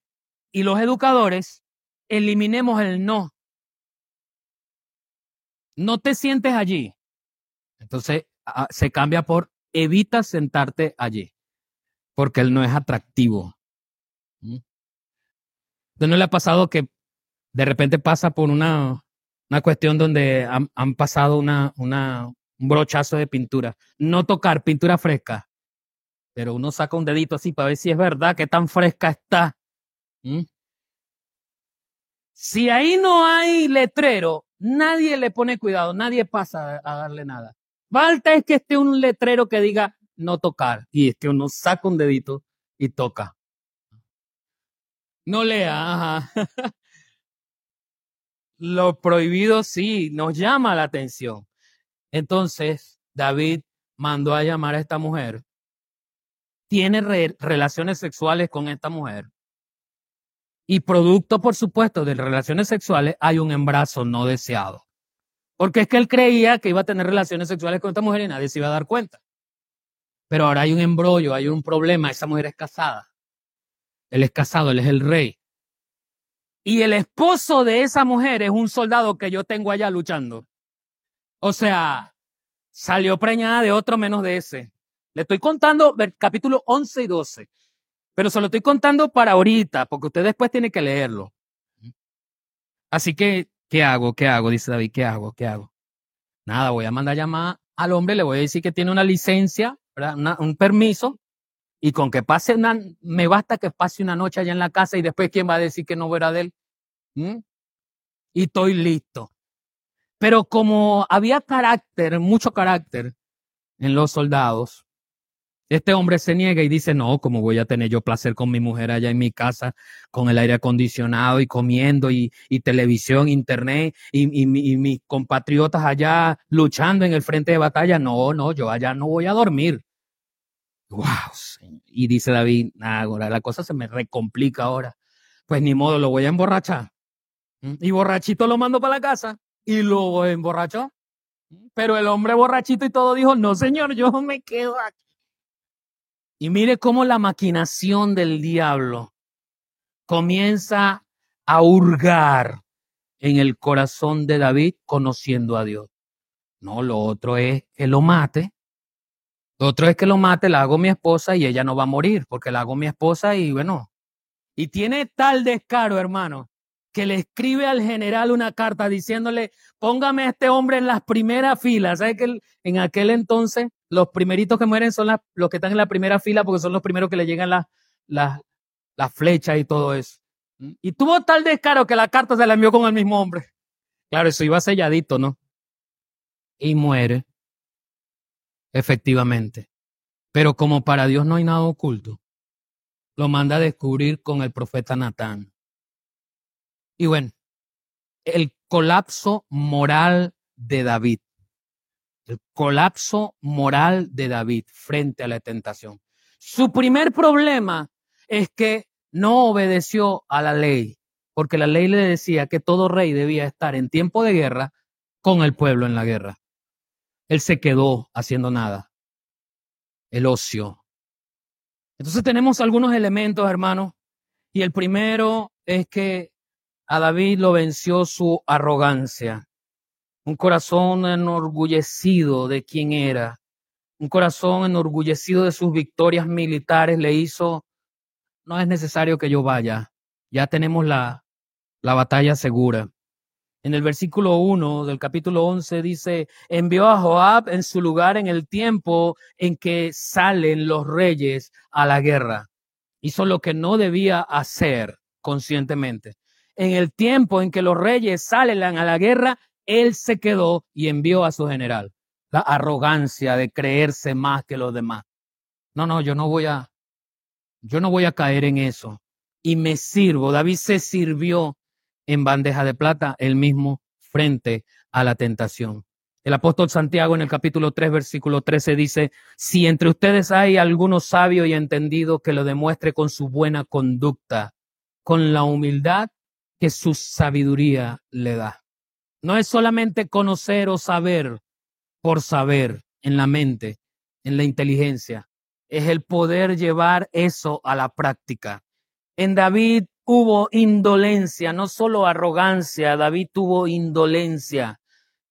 y los educadores eliminemos el no no te sientes allí. Entonces se cambia por evita sentarte allí, porque él no es atractivo. ¿Mm? ¿No le ha pasado que de repente pasa por una, una cuestión donde han, han pasado una, una, un brochazo de pintura? No tocar pintura fresca, pero uno saca un dedito así para ver si es verdad que tan fresca está. ¿Mm? Si ahí no hay letrero, Nadie le pone cuidado, nadie pasa a darle nada. Falta es que esté un letrero que diga no tocar y es que uno saca un dedito y toca. No lea, ajá. Lo prohibido sí nos llama la atención. Entonces, David mandó a llamar a esta mujer. Tiene relaciones sexuales con esta mujer. Y producto, por supuesto, de relaciones sexuales, hay un embarazo no deseado. Porque es que él creía que iba a tener relaciones sexuales con esta mujer y nadie se iba a dar cuenta. Pero ahora hay un embrollo, hay un problema, esa mujer es casada. Él es casado, él es el rey. Y el esposo de esa mujer es un soldado que yo tengo allá luchando. O sea, salió preñada de otro menos de ese. Le estoy contando capítulo 11 y 12. Pero se lo estoy contando para ahorita, porque usted después tiene que leerlo. Así que, ¿qué hago? ¿Qué hago? Dice David, ¿qué hago? ¿Qué hago? Nada, voy a mandar llamar al hombre, le voy a decir que tiene una licencia, un permiso, Y con que pase una, me basta que pase una noche allá en la casa y después quién va a decir que no verá de él. ¿Mm? Y estoy listo. Pero como había carácter, mucho carácter en los soldados, este hombre se niega y dice, no, como voy a tener yo placer con mi mujer allá en mi casa, con el aire acondicionado y comiendo y, televisión, internet y, mis compatriotas allá luchando en el frente de batalla. No, no, yo allá no voy a dormir. Wow. Y dice David, ahora la cosa se me recomplica ahora. Pues ni modo, lo voy a emborrachar. ¿Mm? Y borrachito lo mando para la casa y lo emborrachó. Pero el hombre borrachito y todo dijo, no señor, yo me quedo aquí. Y mire cómo la maquinación del diablo comienza a hurgar en el corazón de David conociendo a Dios. No, lo otro es que lo mate. Lo otro es que lo mate, la hago mi esposa y ella no va a morir, porque la hago mi esposa y bueno. Y tiene tal descaro, hermano, que le escribe al general una carta diciéndole, póngame a este hombre en las primeras filas. ¿Sabes que en aquel entonces los primeritos que mueren son los que están en la primera fila porque son los primeros que le llegan las la, la flechas y todo eso. Y tuvo tal descaro que la carta se la envió con el mismo hombre. Claro, eso iba selladito, ¿no? Y muere, efectivamente. Pero como para Dios no hay nada oculto, lo manda a descubrir con el profeta Natán. Y bueno, el colapso moral de David el colapso moral de David frente a la tentación. Su primer problema es que no obedeció a la ley, porque la ley le decía que todo rey debía estar en tiempo de guerra con el pueblo en la guerra. Él se quedó haciendo nada. El ocio. Entonces tenemos algunos elementos, hermanos, y el primero es que a David lo venció su arrogancia un corazón enorgullecido de quien era, un corazón enorgullecido de sus victorias militares le hizo, no es necesario que yo vaya, ya tenemos la, la batalla segura. En el versículo 1 del capítulo 11 dice, envió a Joab en su lugar en el tiempo en que salen los reyes a la guerra. Hizo lo que no debía hacer conscientemente. En el tiempo en que los reyes salen a la guerra, él se quedó y envió a su general. La arrogancia de creerse más que los demás. No, no, yo no voy a, yo no voy a caer en eso. Y me sirvo. David se sirvió en bandeja de plata, el mismo frente a la tentación. El apóstol Santiago en el capítulo 3, versículo 13 dice, si entre ustedes hay alguno sabio y entendido que lo demuestre con su buena conducta, con la humildad que su sabiduría le da. No es solamente conocer o saber por saber en la mente, en la inteligencia. Es el poder llevar eso a la práctica. En David hubo indolencia, no solo arrogancia, David tuvo indolencia.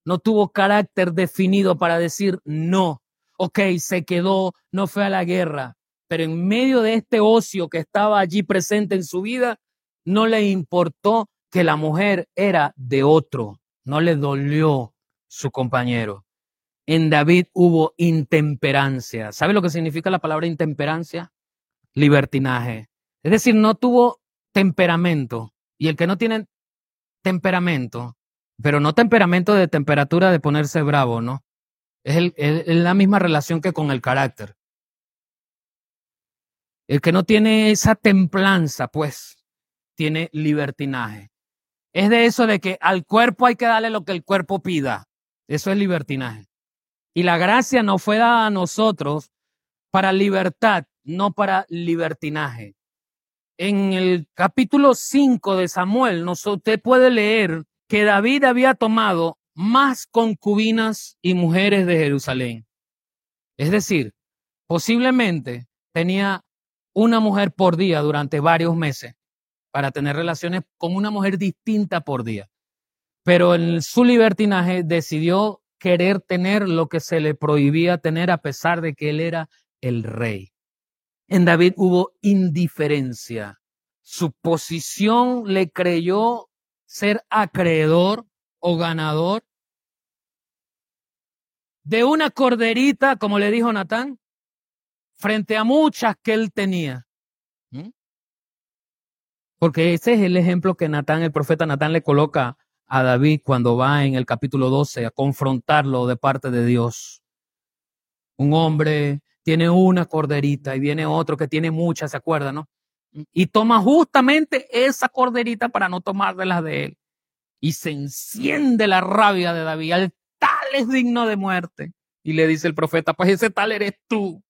No tuvo carácter definido para decir no. Ok, se quedó, no fue a la guerra. Pero en medio de este ocio que estaba allí presente en su vida, no le importó que la mujer era de otro no le dolió su compañero. En David hubo intemperancia. ¿Sabe lo que significa la palabra intemperancia? Libertinaje. Es decir, no tuvo temperamento. Y el que no tiene temperamento, pero no temperamento de temperatura de ponerse bravo, ¿no? Es, la misma relación que con el carácter. El que no tiene esa templanza, pues, tiene libertinaje. Es de eso de que al cuerpo hay que darle lo que el cuerpo pida. Eso es libertinaje. Y la gracia no fue dada a nosotros para libertad, no para libertinaje. En el capítulo 5 de Samuel, usted puede leer que David había tomado más concubinas y mujeres de Jerusalén. Es decir, posiblemente tenía una mujer por día durante varios meses para tener relaciones con una mujer distinta por día. Pero en su libertinaje decidió querer tener lo que se le prohibía tener a pesar de que él era el rey. En David hubo indiferencia. Su posición le creyó ser acreedor o ganador de una corderita, como le dijo Natán, frente a muchas que él tenía. ¿Mm? Porque ese es el ejemplo que Natán, el profeta Natán, le coloca a David cuando va en el capítulo 12 a confrontarlo de parte de Dios. Un hombre tiene una corderita y viene otro que tiene muchas, ¿se acuerdan, no? Y toma justamente esa corderita para no tomar de las de él. Y se enciende la rabia de David. Al tal es digno de muerte. Y le dice el profeta, pues ese tal eres tú.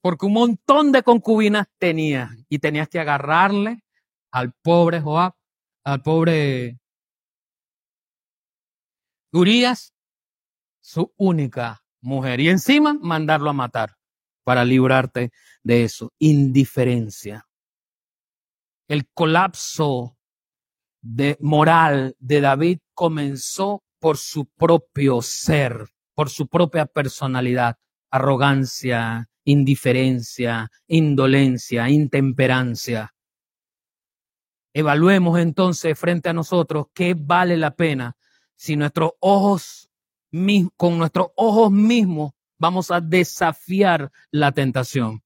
Porque un montón de concubinas tenía y tenías que agarrarle al pobre Joab, al pobre Urias, su única mujer. Y encima mandarlo a matar para librarte de eso. Indiferencia. El colapso de moral de David comenzó por su propio ser, por su propia personalidad, arrogancia, indiferencia, indolencia, intemperancia. Evaluemos entonces frente a nosotros qué vale la pena si nuestros ojos, con nuestros ojos mismos vamos a desafiar la tentación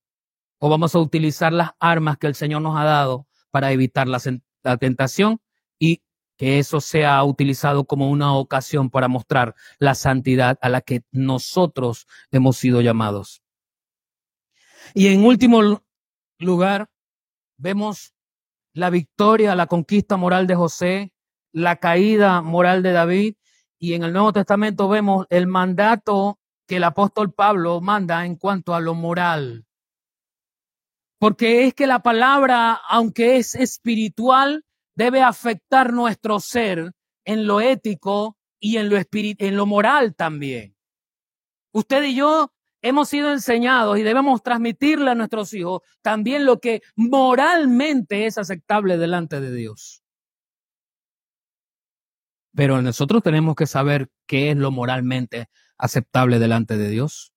o vamos a utilizar las armas que el Señor nos ha dado para evitar la, tentación y que eso sea utilizado como una ocasión para mostrar la santidad a la que nosotros hemos sido llamados. Y en último lugar, vemos la victoria, la conquista moral de José, la caída moral de David, y en el Nuevo Testamento vemos el mandato que el apóstol Pablo manda en cuanto a lo moral. Porque es que la palabra, aunque es espiritual, debe afectar nuestro ser en lo ético y en lo, en lo moral también. Usted y yo hemos sido enseñados y debemos transmitirle a nuestros hijos también lo que moralmente es aceptable delante de Dios. Pero nosotros tenemos que saber qué es lo moralmente aceptable delante de Dios.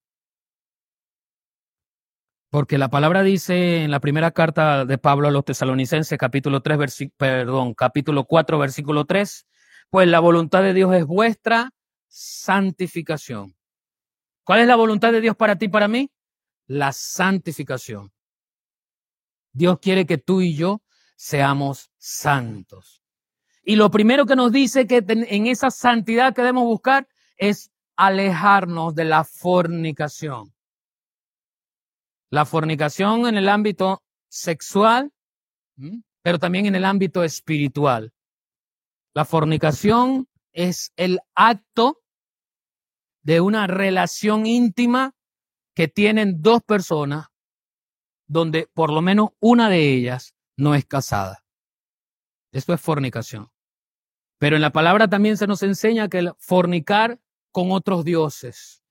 Porque la palabra dice en la primera carta de Pablo a los tesalonicenses, capítulo 3, perdón, capítulo 4, versículo 3, pues la voluntad de Dios es vuestra santificación. ¿Cuál es la voluntad de Dios para ti y para mí? La santificación. Dios quiere que tú y yo seamos santos. Y lo primero que nos dice que en esa santidad que debemos buscar es alejarnos de la fornicación. La fornicación en el ámbito sexual, pero también en el ámbito espiritual. La fornicación es el acto de una relación íntima que tienen dos personas donde por lo menos una de ellas no es casada. Esto es fornicación. Pero en la palabra también se nos enseña que fornicar con otros dioses.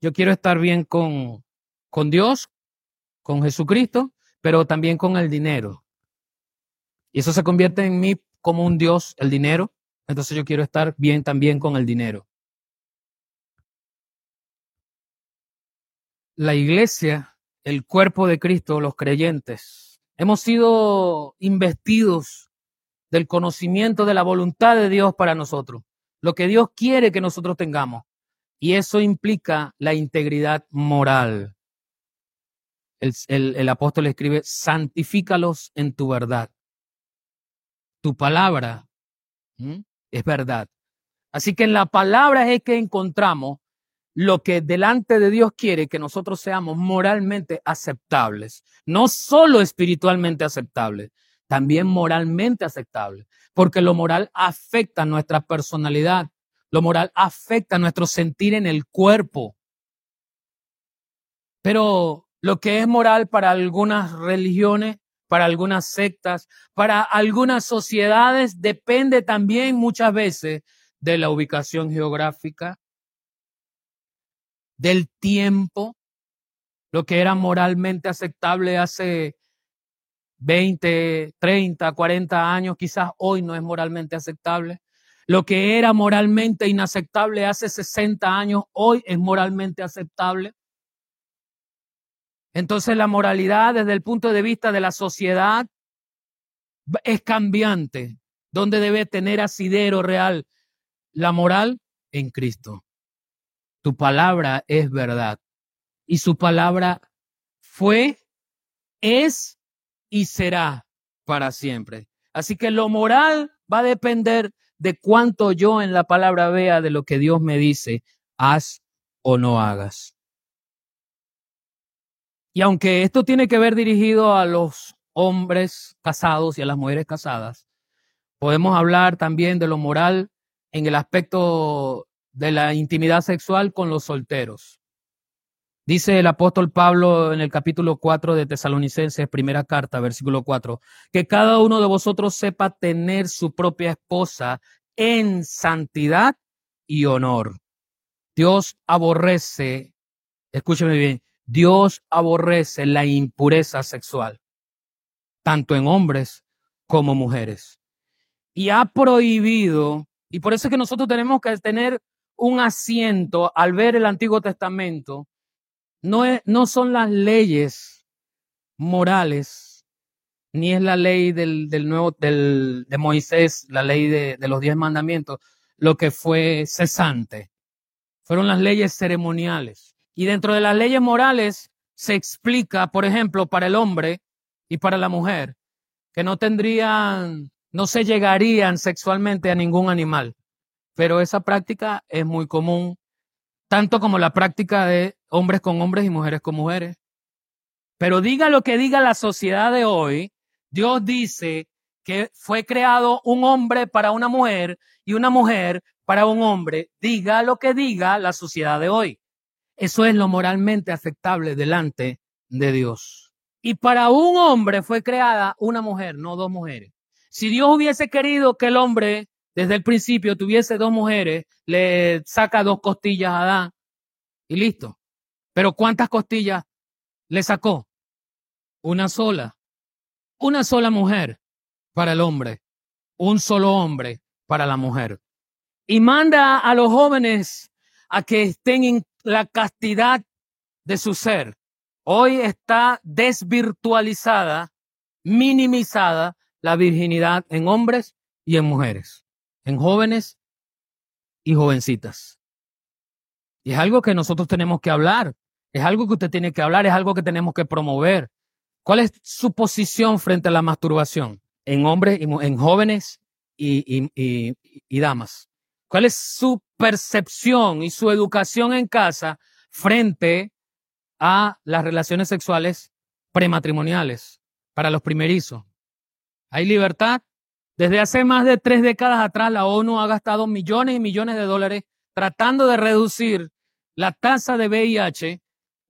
Yo quiero estar bien con, con Dios, con Jesucristo, pero también con el dinero. Y eso se convierte en mí como un Dios, el dinero. Entonces yo quiero estar bien también con el dinero. la iglesia, el cuerpo de Cristo, los creyentes, hemos sido investidos del conocimiento de la voluntad de Dios para nosotros, lo que Dios quiere que nosotros tengamos. Y eso implica la integridad moral. El, apóstol escribe, santifícalos en tu verdad. Tu palabra es verdad. Así que en la palabra es que encontramos lo que delante de Dios quiere que nosotros seamos moralmente aceptables, no solo espiritualmente aceptables, también moralmente aceptables, porque lo moral afecta nuestra personalidad, lo moral afecta nuestro sentir en el cuerpo. Pero lo que es moral para algunas religiones, para algunas sectas, para algunas sociedades, depende también muchas veces de la ubicación geográfica, del tiempo, lo que era moralmente aceptable hace 20, 30, 40 años, quizás hoy no es moralmente aceptable. Lo que era moralmente inaceptable hace 60 años, hoy es moralmente aceptable. Entonces la moralidad desde el punto de vista de la sociedad es cambiante. ¿Dónde debe tener asidero real la moral? En Cristo. Tu palabra es verdad. y su palabra fue, es y será para siempre. Así que lo moral va a depender de cuánto yo en la palabra vea de lo que Dios me dice, haz o no hagas. Y aunque esto tiene que ver dirigido a los hombres casados y a las mujeres casadas, podemos hablar también de lo moral en el aspecto de la intimidad sexual con los solteros. Dice el apóstol Pablo en el capítulo 4 de Tesalonicenses, primera carta, versículo 4, que cada uno de vosotros sepa tener su propia esposa en santidad y honor. Dios aborrece, escúcheme bien, Dios aborrece la impureza sexual, tanto en hombres como mujeres. Y ha prohibido, y por eso es que nosotros tenemos que tener un asiento al ver el Antiguo Testamento, no, no son las leyes morales, ni es la ley del, del nuevo, del, de Moisés, la ley de, de los diez mandamientos, lo que fue cesante. Fueron las leyes ceremoniales. Y dentro de las leyes morales se explica, por ejemplo, para el hombre y para la mujer, que no tendrían, no se llegarían sexualmente a ningún animal. Pero esa práctica es muy común, tanto como la práctica de hombres con hombres y mujeres con mujeres. Pero diga lo que diga la sociedad de hoy, Dios dice que fue creado un hombre para una mujer y una mujer para un hombre. Diga lo que diga la sociedad de hoy. Eso es lo moralmente aceptable delante de Dios. Y para un hombre fue creada una mujer, no dos mujeres. Si Dios hubiese querido que el hombre desde el principio tuviese dos mujeres, le saca dos costillas a Adán y listo. Pero ¿cuántas costillas le sacó? Una sola. Una sola mujer para el hombre. Un solo hombre para la mujer. Y manda a los jóvenes a que estén en la castidad de su ser. Hoy está desvirtualizada, minimizada la virginidad en hombres y en mujeres, en jóvenes y jovencitas. Y es algo que nosotros tenemos que hablar, es algo que usted tiene que hablar, es algo que tenemos que promover. ¿Cuál es su posición frente a la masturbación en hombres en jóvenes y, y, y damas? ¿Cuál es su percepción y su educación en casa frente a las relaciones sexuales prematrimoniales para los primerizos? ¿Hay libertad? Desde hace más de tres décadas atrás, la ONU ha gastado millones y millones de dólares tratando de reducir la tasa de VIH,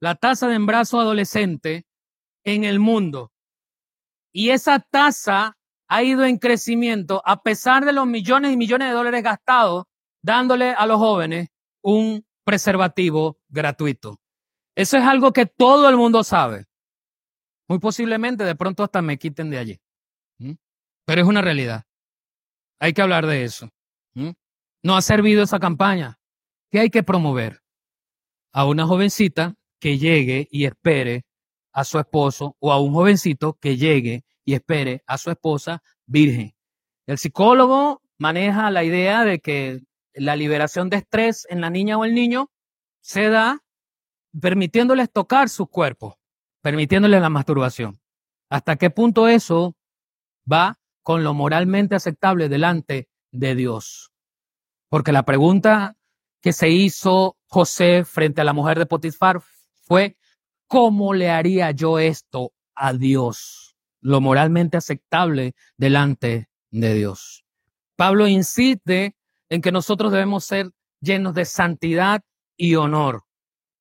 la tasa de embarazo adolescente en el mundo. Y esa tasa ha ido en crecimiento a pesar de los millones y millones de dólares gastados dándole a los jóvenes un preservativo gratuito. Eso es algo que todo el mundo sabe. Muy posiblemente de pronto hasta me quiten de allí. Pero es una realidad. Hay que hablar de eso. No ha servido esa campaña. ¿Qué hay que promover? A una jovencita que llegue y espere a su esposo o a un jovencito que llegue y espere a su esposa virgen. El psicólogo maneja la idea de que la liberación de estrés en la niña o el niño se da permitiéndoles tocar su cuerpo, permitiéndoles la masturbación. ¿Hasta qué punto eso va con lo moralmente aceptable delante de Dios? Porque la pregunta que se hizo José frente a la mujer de Potifar fue, ¿cómo le haría yo esto a Dios? Lo moralmente aceptable delante de Dios. Pablo insiste en que nosotros debemos ser llenos de santidad y honor.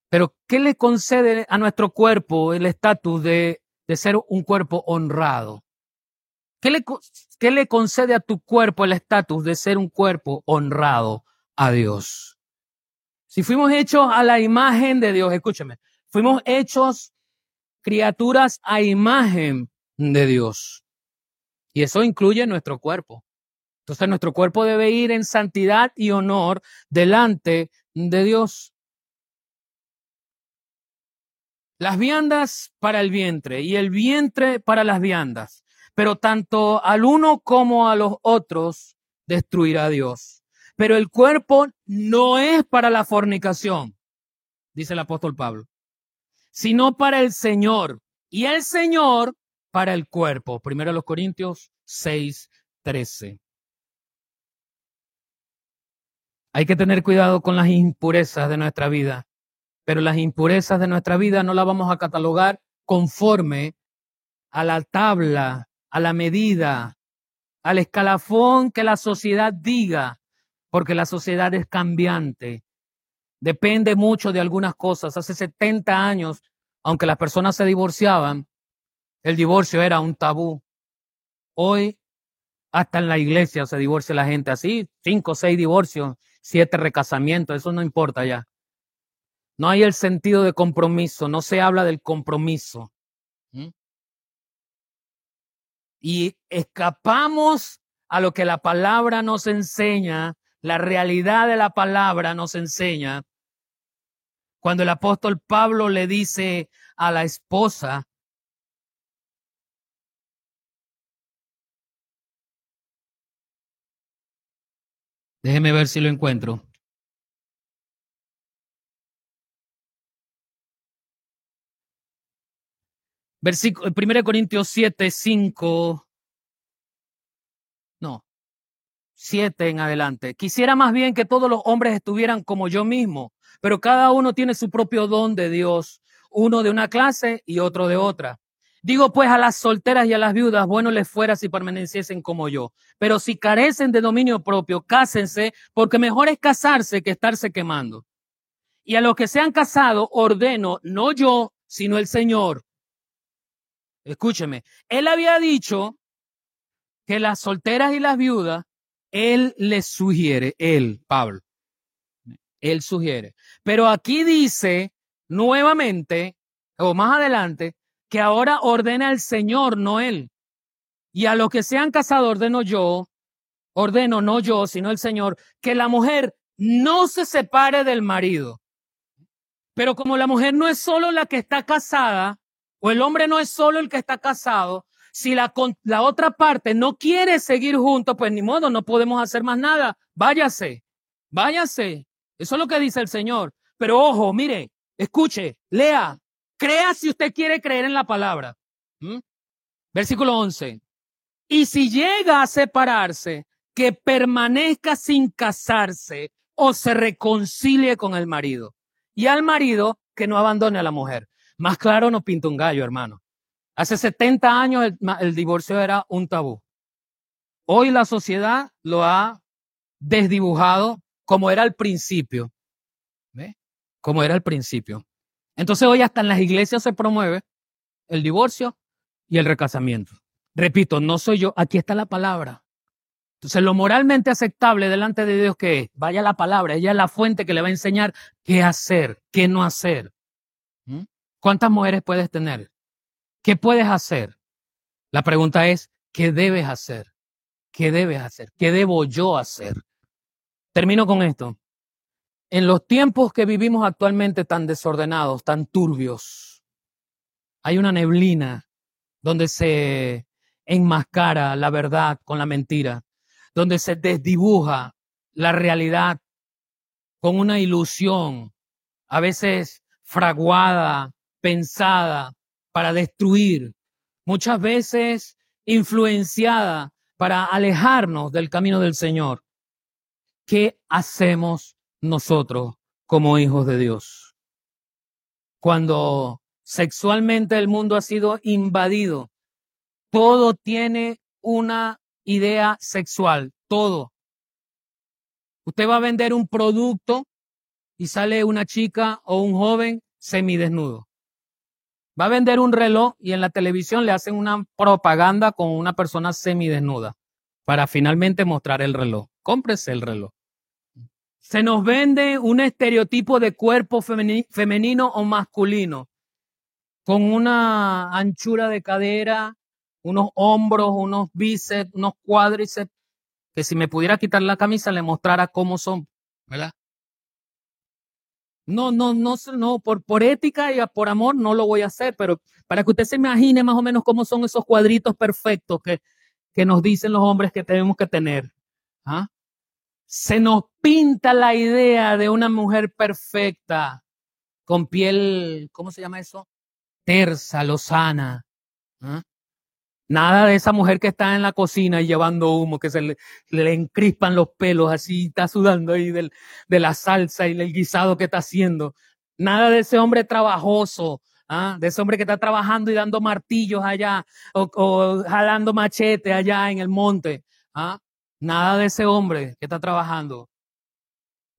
Pero, ¿qué le concede a nuestro cuerpo el estatus de, de, ser un cuerpo honrado? ¿Qué le, ¿Qué le concede a tu cuerpo el estatus de ser un cuerpo honrado a Dios? Si fuimos hechos a la imagen de Dios, escúcheme, fuimos hechos criaturas a imagen de Dios. Y eso incluye nuestro cuerpo. Entonces nuestro cuerpo debe ir en santidad y honor delante de Dios. Las viandas para el vientre y el vientre para las viandas, pero tanto al uno como a los otros destruirá Dios. Pero el cuerpo no es para la fornicación, dice el apóstol Pablo, sino para el Señor, y el Señor para el cuerpo. Primero los Corintios 6, 13. Hay que tener cuidado con las impurezas de nuestra vida, pero las impurezas de nuestra vida no las vamos a catalogar conforme a la tabla, a la medida, al escalafón que la sociedad diga, porque la sociedad es cambiante. Depende mucho de algunas cosas. Hace 70 años, aunque las personas se divorciaban, el divorcio era un tabú. Hoy, hasta en la iglesia se divorcia la gente así, cinco seis divorcios, siete recasamientos, eso no importa ya. No hay el sentido de compromiso, no se habla del compromiso. ¿Mm? Y escapamos a lo que la palabra nos enseña, la realidad de la palabra nos enseña. Cuando el apóstol Pablo le dice a la esposa, Déjeme ver si lo encuentro. Versículo, 1 Corintios 7, 5. No, 7 en adelante. Quisiera más bien que todos los hombres estuvieran como yo mismo, pero cada uno tiene su propio don de Dios, uno de una clase y otro de otra. Digo pues a las solteras y a las viudas, bueno les fuera si permaneciesen como yo. Pero si carecen de dominio propio, cásense, porque mejor es casarse que estarse quemando. Y a los que se han casado, ordeno, no yo, sino el Señor. Escúcheme, él había dicho que las solteras y las viudas, él les sugiere, él, Pablo, él sugiere. Pero aquí dice nuevamente, o más adelante, que ahora ordena el Señor, no Él. Y a los que se han casado ordeno yo, ordeno no yo, sino el Señor, que la mujer no se separe del marido. Pero como la mujer no es solo la que está casada, o el hombre no es solo el que está casado, si la, la otra parte no quiere seguir juntos, pues ni modo, no podemos hacer más nada. Váyase, váyase. Eso es lo que dice el Señor. Pero ojo, mire, escuche, lea, Crea si usted quiere creer en la palabra. ¿Mm? Versículo 11. Y si llega a separarse, que permanezca sin casarse o se reconcilie con el marido. Y al marido que no abandone a la mujer. Más claro no pinta un gallo, hermano. Hace 70 años el, divorcio era un tabú. Hoy la sociedad lo ha desdibujado como era al principio. ¿Ve? Como era al principio. Entonces hoy hasta en las iglesias se promueve el divorcio y el recasamiento. Repito, no soy yo, aquí está la palabra. Entonces lo moralmente aceptable delante de Dios que es, vaya la palabra, ella es la fuente que le va a enseñar qué hacer, qué no hacer. ¿Mm? ¿Cuántas mujeres puedes tener? ¿Qué puedes hacer? La pregunta es, ¿qué debes hacer? ¿Qué debes hacer? ¿Qué debo yo hacer? Termino con esto. En los tiempos que vivimos actualmente tan desordenados, tan turbios, hay una neblina donde se enmascara la verdad con la mentira, donde se desdibuja la realidad con una ilusión, a veces fraguada, pensada para destruir, muchas veces influenciada para alejarnos del camino del Señor. ¿Qué hacemos nosotros como hijos de Dios. Cuando sexualmente el mundo ha sido invadido, todo tiene una idea sexual, todo. Usted va a vender un producto y sale una chica o un joven semidesnudo. Va a vender un reloj y en la televisión le hacen una propaganda con una persona semidesnuda para finalmente mostrar el reloj. Cómprese el reloj. Se nos vende un estereotipo de cuerpo femenino o masculino, con una anchura de cadera, unos hombros, unos bíceps, unos cuádriceps, que si me pudiera quitar la camisa le mostrara cómo son, ¿verdad? No, no, no, no, por, por ética y por amor no lo voy a hacer, pero para que usted se imagine más o menos cómo son esos cuadritos perfectos que, que nos dicen los hombres que tenemos que tener. ¿Ah? se nos pinta la idea de una mujer perfecta, con piel, ¿cómo se llama eso? tersa, lozana. ¿ah? Nada de esa mujer que está en la cocina y llevando humo, que se le, le encrispan los pelos así, está sudando ahí del, de la salsa y del guisado que está haciendo. Nada de ese hombre trabajoso, ¿ah? de ese hombre que está trabajando y dando martillos allá o, o jalando machete allá en el monte. ¿ah? Nada de ese hombre que está trabajando.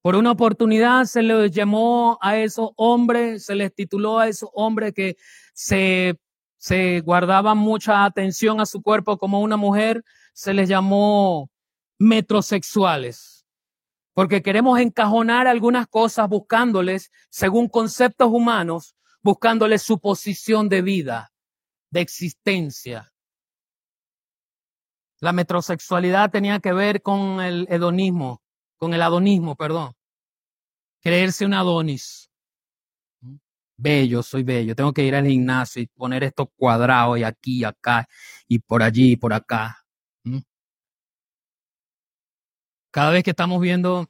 Por una oportunidad se les llamó a esos hombres, se les tituló a esos hombres que se, se guardaban mucha atención a su cuerpo como una mujer, se les llamó metrosexuales. Porque queremos encajonar algunas cosas buscándoles, según conceptos humanos, buscándoles su posición de vida, de existencia. La metrosexualidad tenía que ver con el hedonismo, con el adonismo, perdón. Creerse un Adonis. Bello, soy bello. Tengo que ir al gimnasio y poner estos cuadrados y aquí, acá, y por allí, y por acá. Cada vez que estamos viendo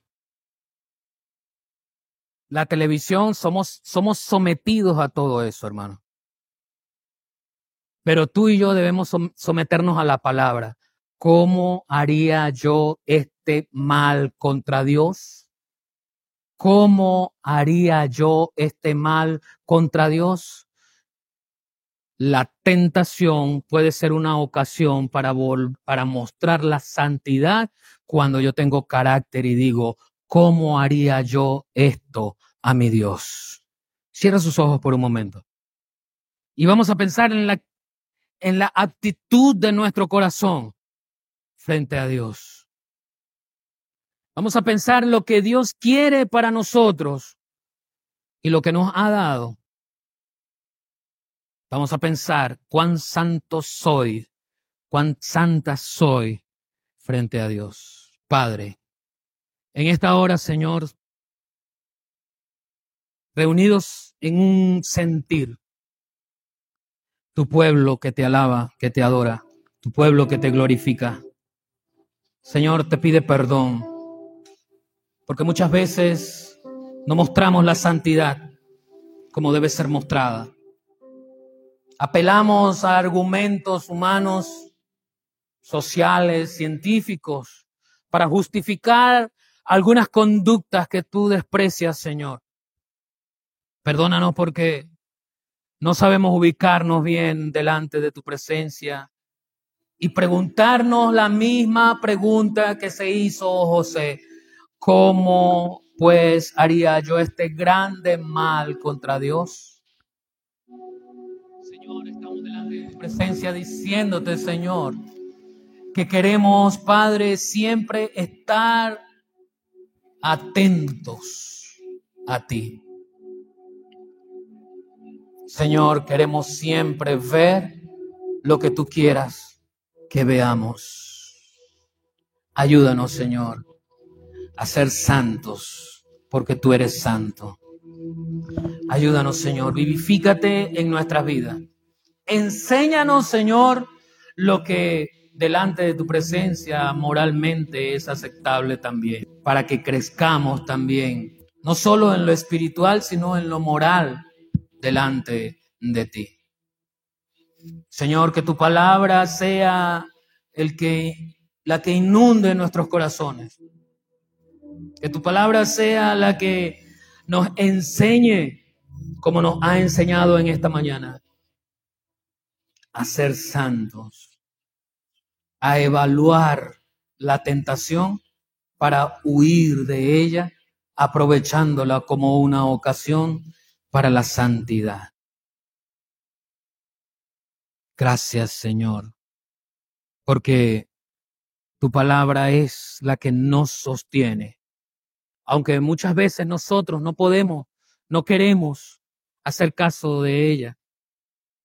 la televisión, somos sometidos a todo eso, hermano. Pero tú y yo debemos someternos a la palabra. ¿Cómo haría yo este mal contra Dios? ¿Cómo haría yo este mal contra Dios? La tentación puede ser una ocasión para, mostrar la santidad cuando yo tengo carácter y digo, ¿cómo haría yo esto a mi Dios? Cierra sus ojos por un momento. Y vamos a pensar en la, en la actitud de nuestro corazón frente a Dios. Vamos a pensar lo que Dios quiere para nosotros y lo que nos ha dado. Vamos a pensar cuán santo soy, cuán santa soy frente a Dios. Padre, en esta hora, Señor, reunidos en un sentir, tu pueblo que te alaba, que te adora, tu pueblo que te glorifica. Señor, te pide perdón, porque muchas veces no mostramos la santidad como debe ser mostrada. Apelamos a argumentos humanos, sociales, científicos, para justificar algunas conductas que tú desprecias, Señor. Perdónanos porque no sabemos ubicarnos bien delante de tu presencia y preguntarnos la misma pregunta que se hizo José. ¿Cómo pues haría yo este grande mal contra Dios? Señor, estamos delante de tu presencia diciéndote, Señor, que queremos, Padre, siempre estar atentos a ti. Señor, queremos siempre ver lo que tú quieras que veamos. Ayúdanos, Señor, a ser santos, porque tú eres santo. Ayúdanos, Señor, vivifícate en nuestras vidas. Enséñanos, Señor, lo que delante de tu presencia moralmente es aceptable también, para que crezcamos también, no solo en lo espiritual, sino en lo moral delante de ti. Señor, que tu palabra sea el que, la que inunde nuestros corazones. Que tu palabra sea la que nos enseñe, como nos ha enseñado en esta mañana, a ser santos, a evaluar la tentación para huir de ella, aprovechándola como una ocasión para la santidad. Gracias, Señor, porque tu palabra es la que nos sostiene. Aunque muchas veces nosotros no podemos, no queremos hacer caso de ella,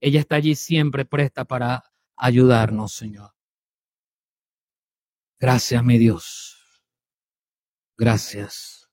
ella está allí siempre presta para ayudarnos, Señor. Gracias, mi Dios. Gracias.